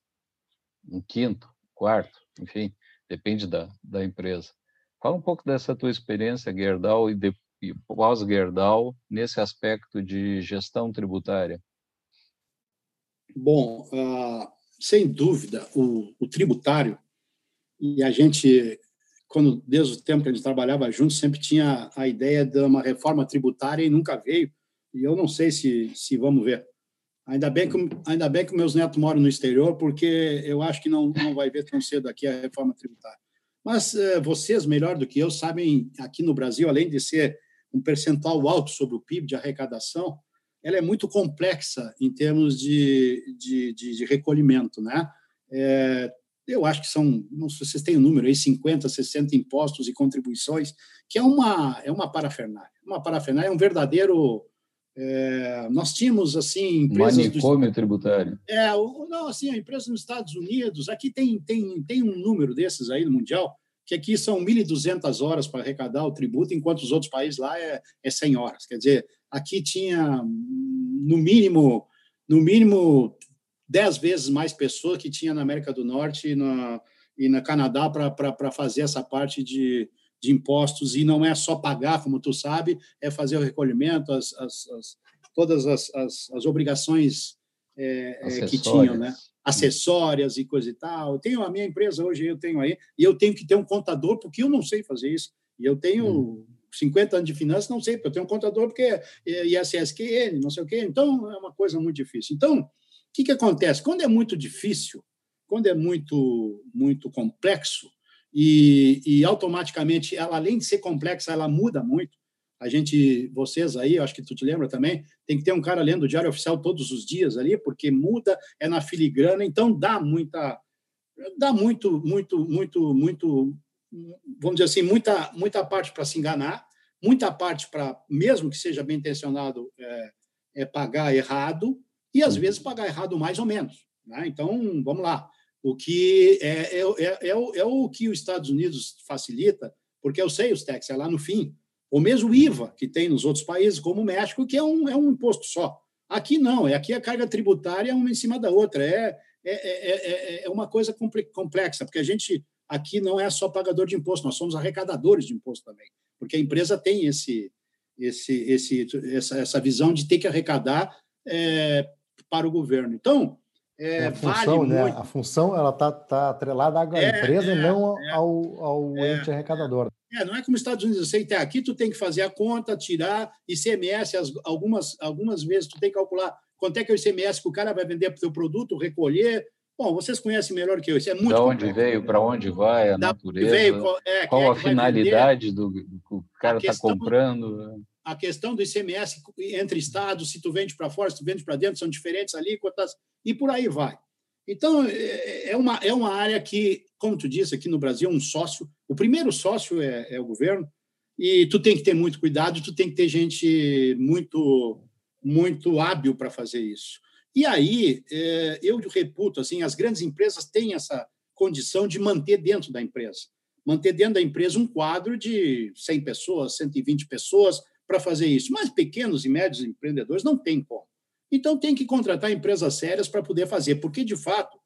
Um quinto, quarto, enfim, depende da, da empresa. Fala um pouco dessa tua experiência, Gerdau, e, e pós-Gerdau, nesse aspecto de gestão tributária. Bom, uh, sem dúvida, o, o tributário, e a gente quando desde o tempo que a gente trabalhava juntos, sempre tinha a ideia de uma reforma tributária e nunca veio. E eu não sei se, se vamos ver. Ainda bem, que, ainda bem que meus netos moram no exterior, porque eu acho que não, não vai ver tão cedo aqui a reforma tributária. Mas eh, vocês, melhor do que eu, sabem, aqui no Brasil, além de ser um percentual alto sobre o PIB de arrecadação, ela é muito complexa em termos de, de, de, de recolhimento. Né? É, eu acho que são, não sei se vocês têm o um número aí, 50, 60 impostos e contribuições, que é uma, é uma parafernália. Uma parafernália é um verdadeiro. É, nós tínhamos assim empresas manicômio do, tributário. É, não, assim, a empresa nos Estados Unidos, aqui tem, tem, tem um número desses aí no mundial, que aqui são 1.200 horas para arrecadar o tributo, enquanto os outros países lá é, é 100 horas. Quer dizer, aqui tinha no mínimo no mínimo dez vezes mais pessoas que tinha na América do Norte e na, e na Canadá para fazer essa parte de, de impostos. E não é só pagar, como tu sabe, é fazer o recolhimento, as, as, as todas as, as, obrigações é, é, que tinham, né? acessórias e coisa e tal. Eu tenho a minha empresa hoje, eu tenho aí, e eu tenho que ter um contador, porque eu não sei fazer isso. E eu tenho hum. 50 anos de finanças, não sei, porque eu tenho um contador, porque é ISSQN, não sei o quê. Então, é uma coisa muito difícil. Então, o que, que acontece? Quando é muito difícil, quando é muito, muito complexo, e, e automaticamente, ela, além de ser complexa, ela muda muito, a gente, vocês aí, acho que tu te lembra também, tem que ter um cara lendo o Diário Oficial todos os dias ali, porque muda, é na filigrana, então dá muita, dá muito, muito, muito, muito, vamos dizer assim, muita, muita parte para se enganar, muita parte para, mesmo que seja bem intencionado, é, é pagar errado, e às vezes pagar errado mais ou menos. Né? Então, vamos lá. O que é, é, é, é, o, é o que os Estados Unidos facilita, porque eu sei os taxas, é lá no fim. Ou mesmo o IVA, que tem nos outros países, como o México, que é um, é um imposto só. Aqui não, é aqui a carga tributária é uma em cima da outra. É, é, é, é uma coisa complexa, porque a gente aqui não é só pagador de imposto, nós somos arrecadadores de imposto também, porque a empresa tem esse, esse, esse, essa, essa visão de ter que arrecadar é, para o governo. Então, é, a função, vale né? muito. A função ela está tá atrelada à É, empresa é, e não é. ao, ao É. ente arrecadador. É, não é como os Estados Unidos, você tem aqui, tu tem que fazer a conta, tirar ICMS, as- algumas, algumas vezes tu tem que calcular quanto é que é o ICMS que o cara vai vender para o teu produto, recolher. Bom, vocês conhecem melhor que eu, isso é muito De onde veio, para onde vai, a Da- natureza, veio, qual, é, qual é a finalidade do, do que o cara está questão- comprando. A questão do ICMS entre estados, se tu vende para fora, se tu vende para dentro, são diferentes alíquotas, e por aí vai. Então, é é uma, é uma área que, como tu disse, aqui no Brasil, um sócio, o primeiro sócio é, é o governo, e tu tem que ter muito cuidado, tu tem que ter gente muito, muito hábil para fazer isso. E aí, é, eu reputo, assim, as grandes empresas têm essa condição de manter dentro da empresa, manter dentro da empresa um quadro de 100 pessoas, 120 pessoas, para fazer isso. Mas pequenos e médios empreendedores não têm como. Então, tem que contratar empresas sérias para poder fazer, porque, de fato,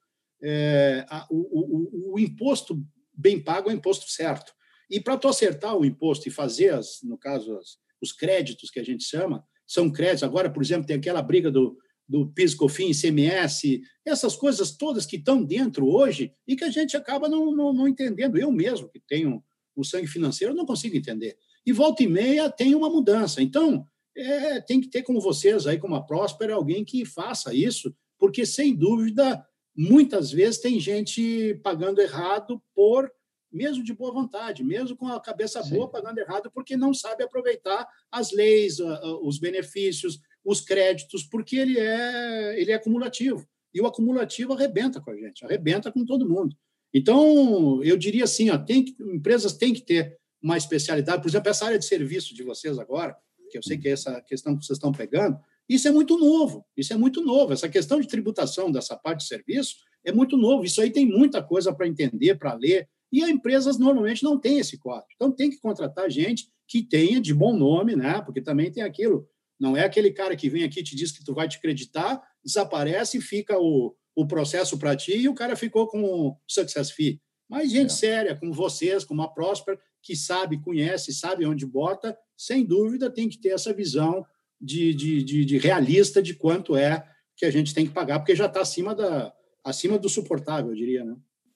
é, a- o, o- o imposto bem pago é o imposto certo. E para tu acertar o imposto e fazer, as, no caso, as- os créditos que a gente chama, são créditos. Agora, por exemplo, tem aquela briga do, do PIS, COFINS, ICMS, essas coisas todas que estão dentro hoje e que a gente acaba não, não, não entendendo. Eu mesmo, que tenho o sangue financeiro, não consigo entender. E volta e meia tem uma mudança. Então, é, tem que ter como vocês aí, como a Próspera, alguém que faça isso, porque, sem dúvida, muitas vezes tem gente pagando errado por, mesmo de boa vontade, mesmo com a cabeça Sim. boa, pagando errado, porque não sabe aproveitar as leis, os benefícios, os créditos, porque ele é, ele é acumulativo. E o acumulativo arrebenta com a gente, arrebenta com todo mundo. Então, eu diria assim, ó, tem que, empresas têm que ter uma especialidade. Por exemplo, essa área de serviço de vocês agora, que eu sei que é essa questão que vocês estão pegando, isso é muito novo. Isso é muito novo. Essa questão de tributação dessa parte de serviço é muito novo. Isso aí tem muita coisa para entender, para ler. E as empresas normalmente não têm esse quadro. Então, tem que contratar gente que tenha de bom nome, né? Porque também tem aquilo. Não é aquele cara que vem aqui e te diz que tu vai te acreditar, desaparece e fica o, o processo para ti e o cara ficou com o success fee. Mas gente É. séria, como vocês, como a Prosper, que sabe, conhece, sabe onde bota, sem dúvida tem que ter essa visão de, de, de, de realista de quanto é que a gente tem que pagar, porque já está acima, da, acima do suportável, eu diria. Né?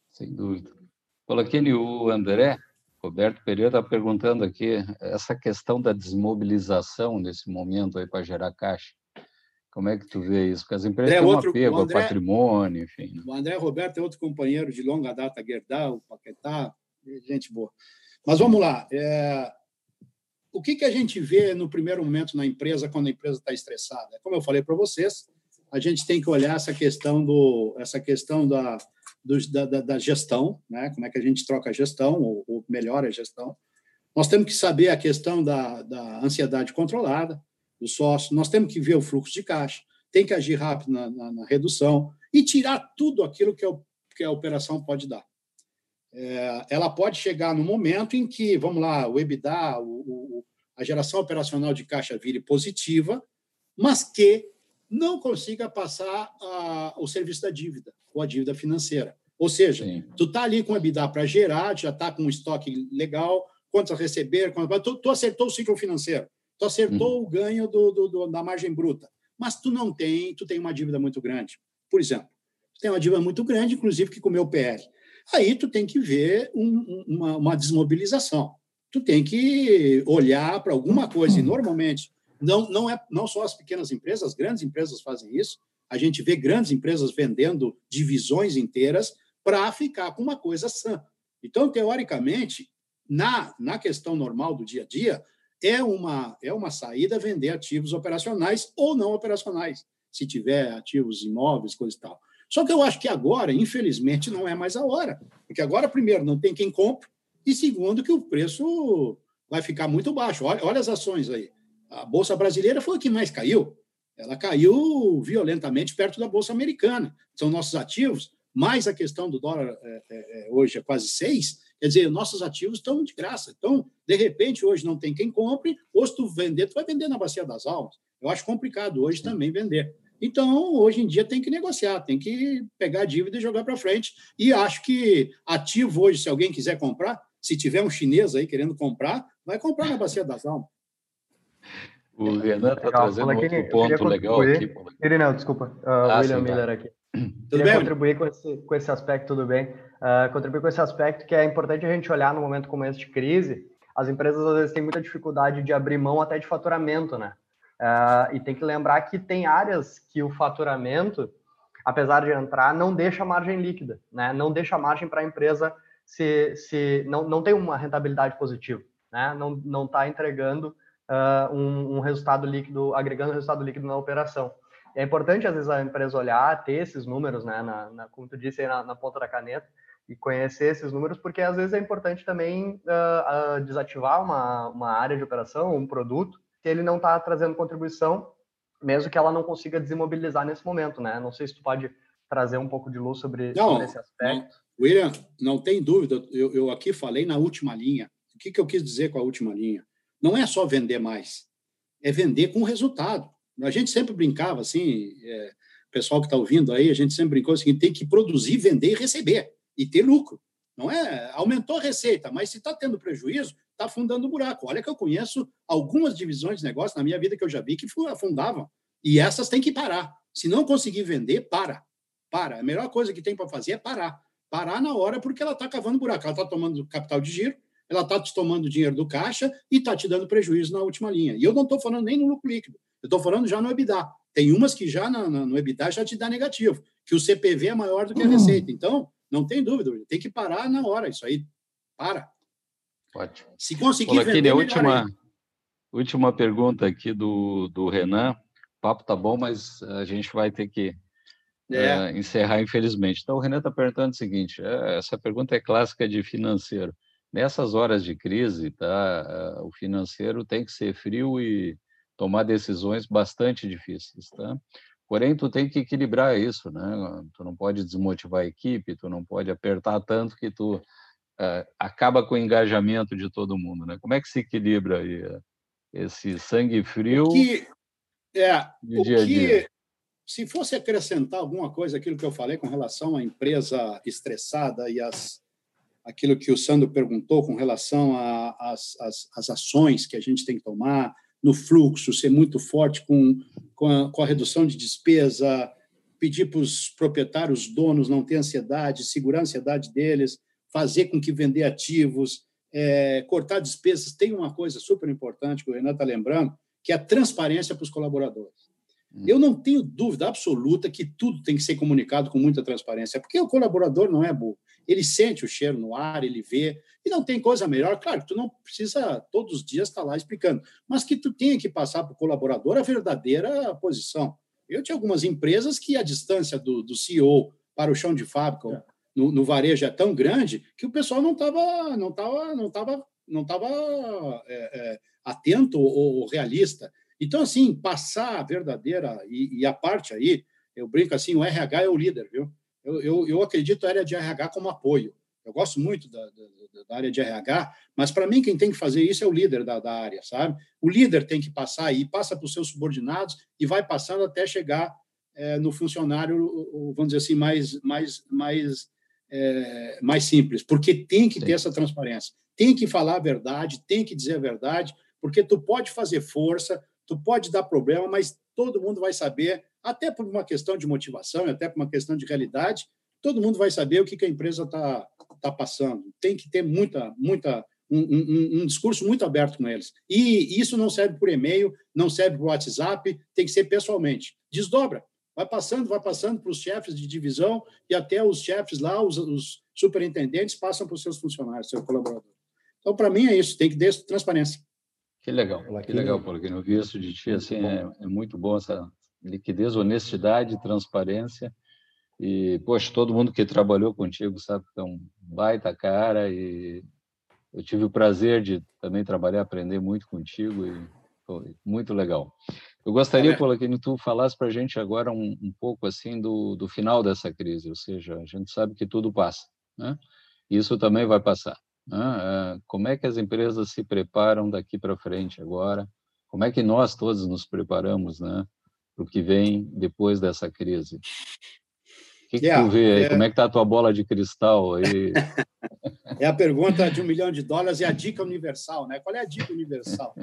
Sem dúvida. Pelo aquele o André, Roberto Pereira está perguntando aqui essa questão da desmobilização nesse momento aí para gerar caixa. Como é que tu vê isso? Porque as empresas É, têm um outro- apego André- ao patrimônio, enfim. né? O André Roberto é outro companheiro de longa data, Gerdau, Paquetá, gente boa. Mas vamos lá. é, o que, que a gente vê no primeiro momento na empresa quando a empresa está estressada? Como eu falei para vocês, a gente tem que olhar essa questão do, essa questão da, dos- da, da- gestão, né? Como é que a gente troca a gestão ou, ou melhora a gestão? Nós temos que saber a questão da, da ansiedade controlada do sócio. Nós temos que ver o fluxo de caixa. Tem que agir rápido na, na- na redução e tirar tudo aquilo que, o- que a operação pode dar. É, ela pode chegar no momento em que, vamos lá, o EBITDA, o, o- a geração operacional de caixa vire positiva, mas que não consiga passar a- o serviço da dívida, ou a dívida financeira. Ou seja, Sim. tu está ali com o EBITDA para gerar, já está com um estoque legal, quanto a receber, quanto... Tu, tu acertou o ciclo financeiro, tu acertou o ganho do, do- do- da margem bruta, mas tu não tem, tu tem uma dívida muito grande. Por exemplo, tu tem uma dívida muito grande, inclusive que comeu o PL. Aí tu tem que ver um- um- uma, uma desmobilização. Tu tem que olhar para alguma coisa, e normalmente não, não, é, não só as pequenas empresas, as grandes empresas fazem isso. A gente vê grandes empresas vendendo divisões inteiras para ficar com uma coisa sã. Então, teoricamente, na, na questão normal do dia a dia, é uma, é uma saída vender ativos operacionais ou não operacionais, se tiver ativos imóveis, coisa e tal. Só que eu acho que agora, infelizmente, não é mais a hora. Porque agora, primeiro, não tem quem compre, e segundo, que o preço vai ficar muito baixo. Olha, olha as ações aí. A Bolsa Brasileira foi a que mais caiu. Ela caiu violentamente perto da Bolsa Americana. São nossos ativos, mais a questão do dólar é, é, é hoje é quase seis. Quer dizer, nossos ativos estão de graça. Então, de repente, hoje não tem quem compre, ou se tu vender, tu vai vender na Bacia das Almas. Eu acho complicado hoje também vender. Então, hoje em dia tem que negociar, tem que pegar a dívida e jogar para frente. E acho que ativo hoje, se alguém quiser comprar, se tiver um chinês aí querendo comprar, vai comprar na Bacia das Almas. O Renan está trazendo outro ponto legal aqui. Irineu, desculpa. Uh, ah, William sim, Miller tá. aqui. Tudo Queria bem? contribuir com esse, com esse aspecto, tudo bem? Uh, contribuir com esse aspecto que é importante a gente olhar no momento como esse de crise. As empresas às vezes têm muita dificuldade de abrir mão até de faturamento, né? Uh, e tem que lembrar que tem áreas que o faturamento, apesar de entrar, não deixa margem líquida, né? Não deixa margem para a empresa se, se não, não tem uma rentabilidade positiva, né? Não está entregando uh, um, um, resultado líquido, agregando resultado líquido na operação. E é importante às vezes a empresa olhar, ter esses números, né? Na, na como tu disse na, na ponta da caneta e conhecer esses números, porque às vezes é importante também uh, desativar uma, uma área de operação, um produto que ele não está trazendo contribuição, mesmo que ela não consiga desimobilizar nesse momento, né? Não sei se tu pode trazer um pouco de luz sobre, não, sobre esse aspecto. Não, William, não tem dúvida, eu, eu, aqui falei na última linha. O que, que eu quis dizer com a última linha? Não é só vender mais, é vender com resultado. A gente sempre brincava assim, é, o pessoal que está ouvindo aí, a gente sempre brincou assim, tem que produzir, vender e receber, e ter lucro. Não é? Aumentou a receita, mas se está tendo prejuízo, está afundando o buraco. Olha que eu conheço algumas divisões de negócio na minha vida que eu já vi que afundavam. E essas têm que parar. Se não conseguir vender, para. Para. A melhor coisa que tem para fazer é parar. Parar na hora porque ela está cavando buraco. Ela está tomando capital de giro, ela está te tomando dinheiro do caixa e está te dando prejuízo na última linha. E eu não estou falando nem no lucro líquido, eu estou falando já no EBITDA. Tem umas que já no, no EBITDA já te dá negativo, que o CPV é maior do que a uhum. receita. Então, não tem dúvida, tem que parar na hora. Isso aí, para. Ótimo. Se conseguir Olá, vender, última, última pergunta aqui do, do Renan. O papo tá bom, mas a gente vai ter que é. uh, encerrar, infelizmente. Então, o Renan está perguntando o seguinte: é, essa pergunta é clássica de financeiro. Nessas horas de crise, tá, uh, o financeiro tem que ser frio e tomar decisões bastante difíceis, tá? Porém, tu tem que equilibrar isso, né? Tu não pode desmotivar a equipe, tu não pode apertar tanto que tu acaba com o engajamento de todo mundo, né? Como é que se equilibra aí uh, esse sangue frio o que, é, o dia dia? Que, se fosse acrescentar alguma coisa aquilo que eu falei com relação à empresa estressada e as aquilo que o Sandro perguntou com relação às ações que a gente tem que tomar, no fluxo, ser muito forte com, com, a, com a redução de despesa, pedir para os proprietários, donos, não ter ansiedade, segurar a ansiedade deles, fazer com que vender ativos, é, cortar despesas. Tem uma coisa super importante que o Renato está lembrando, que é a transparência para os colaboradores. Hum. Eu não tenho dúvida absoluta que tudo tem que ser comunicado com muita transparência, porque o colaborador não é burro. Ele sente o cheiro no ar, ele vê, e não tem coisa melhor. Claro, tu não precisa todos os dias estar lá explicando, mas que tu tenha que passar para o colaborador a verdadeira posição. Eu tinha algumas empresas que a distância do, do CEO para o chão de fábrica é. No, no, varejo é tão grande que o pessoal não estava não tava, não tava, não tava, é, é, atento ou, ou realista. Então, assim, passar a verdadeira e, e, a parte aí, eu brinco assim, o RH é o líder, viu? Eu, eu, eu acredito a área de RH como apoio. Eu gosto muito da, da, da área de RH, mas para mim quem tem que fazer isso é o líder da, da área, sabe? O líder tem que passar aí, passa para os seus subordinados e vai passando até chegar é, no funcionário, vamos dizer assim, mais, mais, mais, é, mais simples, porque tem que ter essa transparência, tem que falar a verdade, tem que dizer a verdade, porque tu pode fazer força, tu pode dar problema, mas todo mundo vai saber, até por uma questão de motivação, até por uma questão de realidade, todo mundo vai saber o que, que a empresa está tá passando. Tem que ter muita, muita um, um, um, discurso muito aberto com eles. E isso não serve por e-mail, não serve por WhatsApp, tem que ser pessoalmente. Desdobra, vai passando, vai passando para os chefes de divisão e até os chefes lá, os, os superintendentes, passam para os seus funcionários, seu colaborador. Então, para mim, é isso, tem que ter transparência. Que legal, que legal, porque eu vi isso de ti, assim, é, é, muito bom essa liquidez, honestidade, transparência, e, poxa, todo mundo que trabalhou contigo sabe que é um baita cara, e eu tive o prazer de também trabalhar, aprender muito contigo, e foi muito legal. Eu gostaria, Paulo, que tu falasse para a gente agora um, um, pouco assim do, do final dessa crise, ou seja, a gente sabe que tudo passa, né? Isso também vai passar. Né? É, como é que as empresas se preparam daqui para frente agora? Como é que nós todos nos preparamos, né, para o que vem depois dessa crise? O que, que yeah, tu vê aí? É... Como é que está a tua bola de cristal aí? é a pergunta de um milhão de dólares e a dica universal, né? Qual é a dica universal?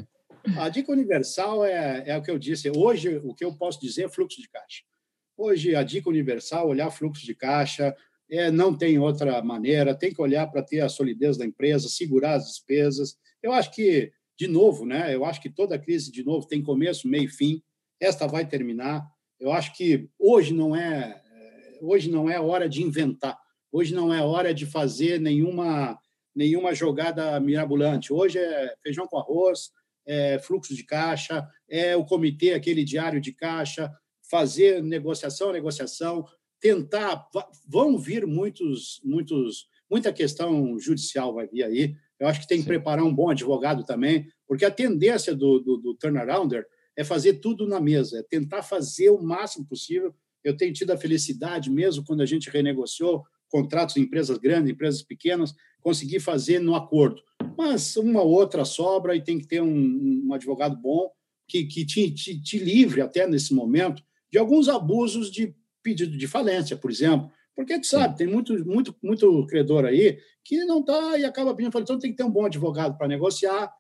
A dica universal é, é o que eu disse. Hoje, o que eu posso dizer é fluxo de caixa. Hoje, a dica universal, olhar fluxo de caixa, é, não tem outra maneira, tem que olhar para ter a solidez da empresa, segurar as despesas. Eu acho que, de novo, né, eu acho que toda crise, de novo, tem começo, meio e fim. Esta vai terminar. Eu acho que hoje não é, é hoje não é hora de inventar. Hoje não é hora de fazer nenhuma nenhuma jogada mirabolante. Hoje é feijão com arroz, é fluxo de caixa, é o comitê, aquele diário de caixa, fazer negociação, negociação, tentar. Vão vir muitos, muitos, muita questão judicial vai vir aí. Eu acho que tem que Sim. preparar um bom advogado também, porque a tendência do, do, do turnarounder é fazer tudo na mesa, é tentar fazer o máximo possível. Eu tenho tido a felicidade, mesmo quando a gente renegociou contratos em empresas grandes, empresas pequenas, conseguir fazer no acordo. Mas uma outra sobra e tem que ter um, um advogado bom que, que te, te, te livre até nesse momento de alguns abusos de pedido de falência, por exemplo. Porque tu sabe, tem muito, muito, muito credor aí que não está e acaba pedindo falência. Então tem que ter um bom advogado para negociar,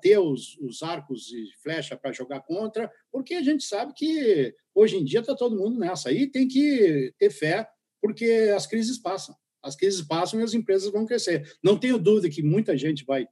ter os, os arcos e flecha para jogar contra, porque a gente sabe que hoje em dia está todo mundo nessa. Aí tem que ter fé, porque as crises passam. As crises passam e as empresas vão crescer. Não tenho dúvida que muita gente vai,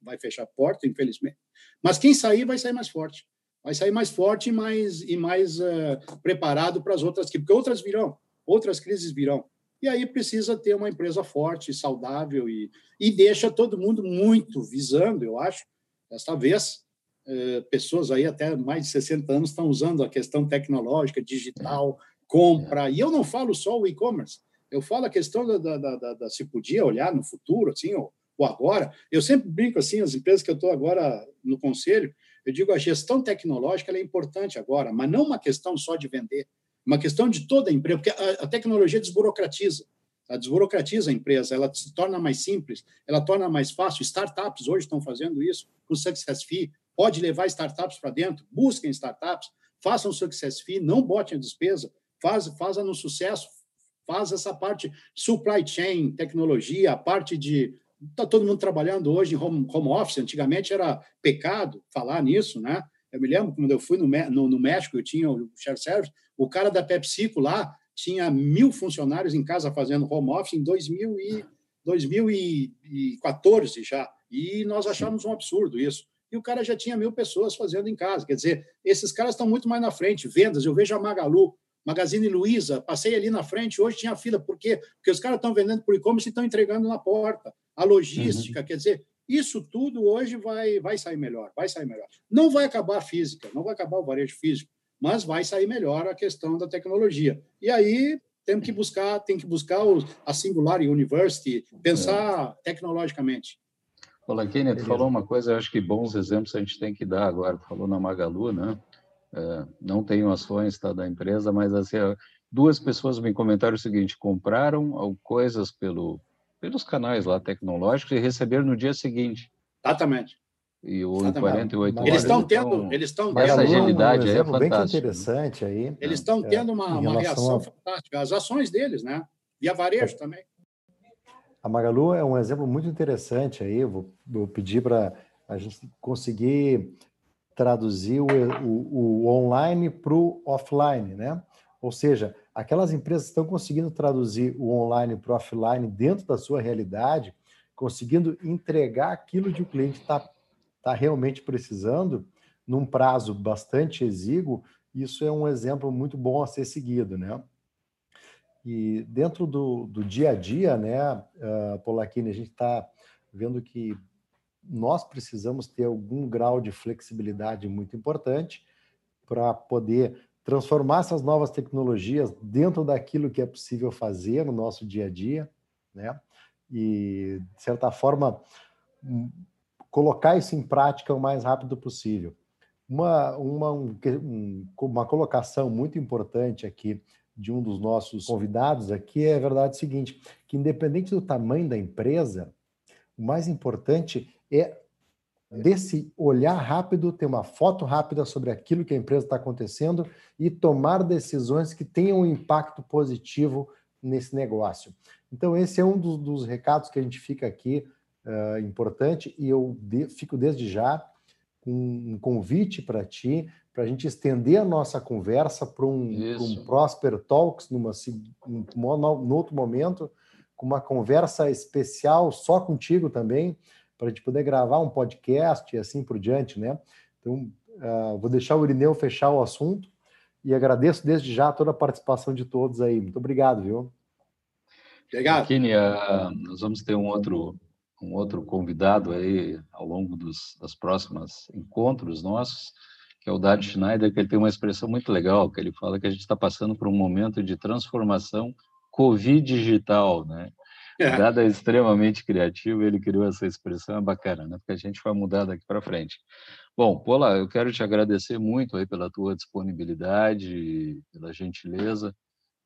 vai fechar a porta, infelizmente, mas quem sair vai sair mais forte vai sair mais forte e mais, e mais uh, preparado para as outras, porque outras virão, outras crises virão. E aí precisa ter uma empresa forte, saudável e, e deixa todo mundo muito visando, eu acho, desta vez, uh, pessoas aí até mais de 60 anos estão usando a questão tecnológica, digital, compra. E eu não falo só o e-commerce, eu falo a questão da, da, da, da, se podia olhar no futuro, assim, ou, ou agora. Eu sempre brinco assim, as empresas que eu estou agora no conselho, eu digo, a gestão tecnológica é importante agora, mas não uma questão só de vender, uma questão de toda a empresa, porque a, a tecnologia desburocratiza. Ela desburocratiza a empresa, ela se torna mais simples, ela torna mais fácil. Startups hoje estão fazendo isso com Success Fee. Pode levar startups para dentro, busquem startups, façam Success Fee, não botem a despesa, faz, faça no sucesso, faz essa parte supply chain, tecnologia, a parte de Está todo mundo trabalhando hoje em home, home office. Antigamente era pecado falar nisso, né? Eu me lembro quando eu fui no, no, no México, eu tinha o share service, o cara da PepsiCo lá tinha mil funcionários em casa fazendo home office em 2000 e, 2014 já. E nós achamos um absurdo isso. E o cara já tinha mil pessoas fazendo em casa. Quer dizer, esses caras estão muito mais na frente. Vendas, eu vejo a Magalu, Magazine Luiza, passei ali na frente, hoje tinha fila. Por quê? Porque os caras estão vendendo por e-commerce e estão entregando na porta a logística, uhum. quer dizer, isso tudo hoje vai, vai sair melhor, vai sair melhor. Não vai acabar a física, não vai acabar o varejo físico, mas vai sair melhor a questão da tecnologia. E aí temos que buscar, tem que buscar os, a Singular University, pensar é. tecnologicamente. Olá, Kenneth, falou uma coisa, eu acho que bons exemplos a gente tem que dar agora. Falou na Magalu, né? É, não tenho ações tá, da empresa, mas assim, duas pessoas me comentaram o seguinte: compraram coisas pelo pelos canais lá tecnológicos e receber no dia seguinte. Exatamente. E o em 48 horas. Eles estão tendo, então, eles estão essa agilidade um aí é fantástica. Bem interessante aí. Eles estão é, tendo uma, uma reação a... fantástica. As ações deles, né? E a varejo também. A Magalu é um exemplo muito interessante aí. Vou, vou pedir para a gente conseguir traduzir o, o, o online para o offline, né? Ou seja, aquelas empresas estão conseguindo traduzir o online para o offline dentro da sua realidade, conseguindo entregar aquilo que o cliente está tá realmente precisando num prazo bastante exíguo, isso é um exemplo muito bom a ser seguido, né? E dentro do, do dia a dia, né, uh, a gente está vendo que nós precisamos ter algum grau de flexibilidade muito importante para poder transformar essas novas tecnologias dentro daquilo que é possível fazer no nosso dia a dia, né? E, de certa forma, hum, colocar isso em prática o mais rápido possível. Uma, uma, um, uma colocação muito importante aqui de um dos nossos convidados aqui é a verdade seguinte, que independente do tamanho da empresa, o mais importante é desse olhar rápido, ter uma foto rápida sobre aquilo que a empresa está acontecendo e tomar decisões que tenham um impacto positivo nesse negócio. Então, esse é um dos, dos recados que a gente fica aqui uh, importante e eu de, fico desde já com um convite para ti, para a gente estender a nossa conversa para um, um, Prosper Talks numa, num, num outro momento, com uma conversa especial só contigo também, para a gente poder gravar um podcast e assim por diante, né? Então, uh, vou deixar o Irineu fechar o assunto e agradeço desde já toda a participação de todos aí. Muito obrigado, viu? Obrigado. Kini, uh, nós vamos ter um outro, um outro convidado aí ao longo dos das próximos encontros nossos, que é o Dad Schneider, que ele tem uma expressão muito legal, que ele fala que a gente está passando por um momento de transformação Covid digital, né? Dada é extremamente criativo, ele criou essa expressão, é bacana, né? Porque a gente vai mudar daqui para frente. Bom, Pola, eu quero te agradecer muito aí pela tua disponibilidade, pela gentileza,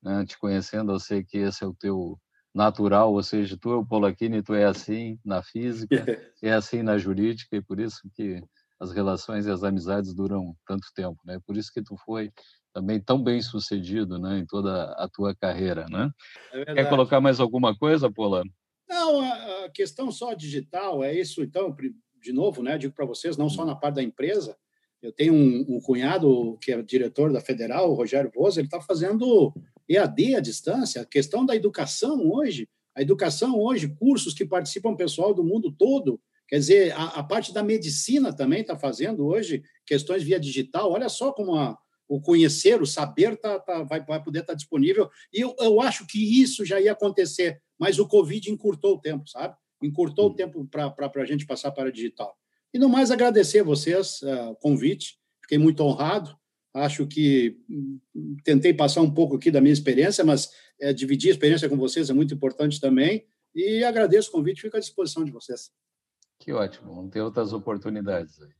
né? Te conhecendo, eu sei que esse é o teu natural, ou seja, tu é o Polaquini, tu é assim na física, é assim na jurídica, e por isso que as relações e as amizades duram tanto tempo, né? Por isso que tu foi também tão bem sucedido né, em toda a tua carreira. Né? É Quer colocar mais alguma coisa, Pola? Não, a, questão só digital é isso. Então, de novo, né, digo para vocês, não só na parte da empresa, eu tenho um, um, cunhado que é diretor da Federal, o Rogério Voz, ele está fazendo EAD à distância. A questão da educação hoje, a educação hoje, cursos que participam pessoal do mundo todo, quer dizer, a, a parte da medicina também está fazendo hoje questões via digital. Olha só como a, o conhecer, o saber tá, tá vai, vai poder estar tá disponível. E eu, eu acho que isso já ia acontecer, mas o Covid encurtou o tempo, sabe? Encurtou o tempo para a gente passar para digital. E no mais, agradecer a vocês uh, o convite, fiquei muito honrado. Acho que hum, tentei passar um pouco aqui da minha experiência, mas é, dividir a experiência com vocês é muito importante também. E agradeço o convite, fico à disposição de vocês. Que ótimo, vamos ter outras oportunidades aí.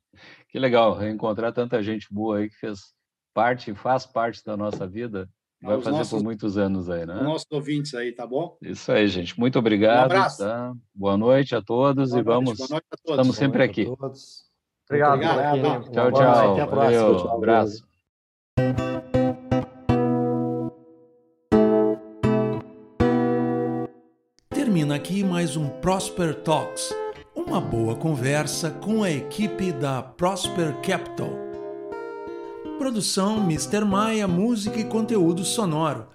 Que legal reencontrar tanta gente boa aí que fez parte, faz parte da nossa vida, vai fazer nossos, por muitos anos aí, né? Nossos ouvintes aí, tá bom? Isso aí, gente. Muito obrigado. Um abraço. Tá? Boa noite a todos Boa e vamos. Boa noite a todos. Estamos sempre aqui. Obrigado. obrigado. Tchau, tchau. Até a próxima. Valeu. Tchau, abraço. Termina aqui mais um Prosper Talks, uma boa conversa com a equipe da Prosper Capital. Produção Mr. Maia, música e conteúdo sonoro.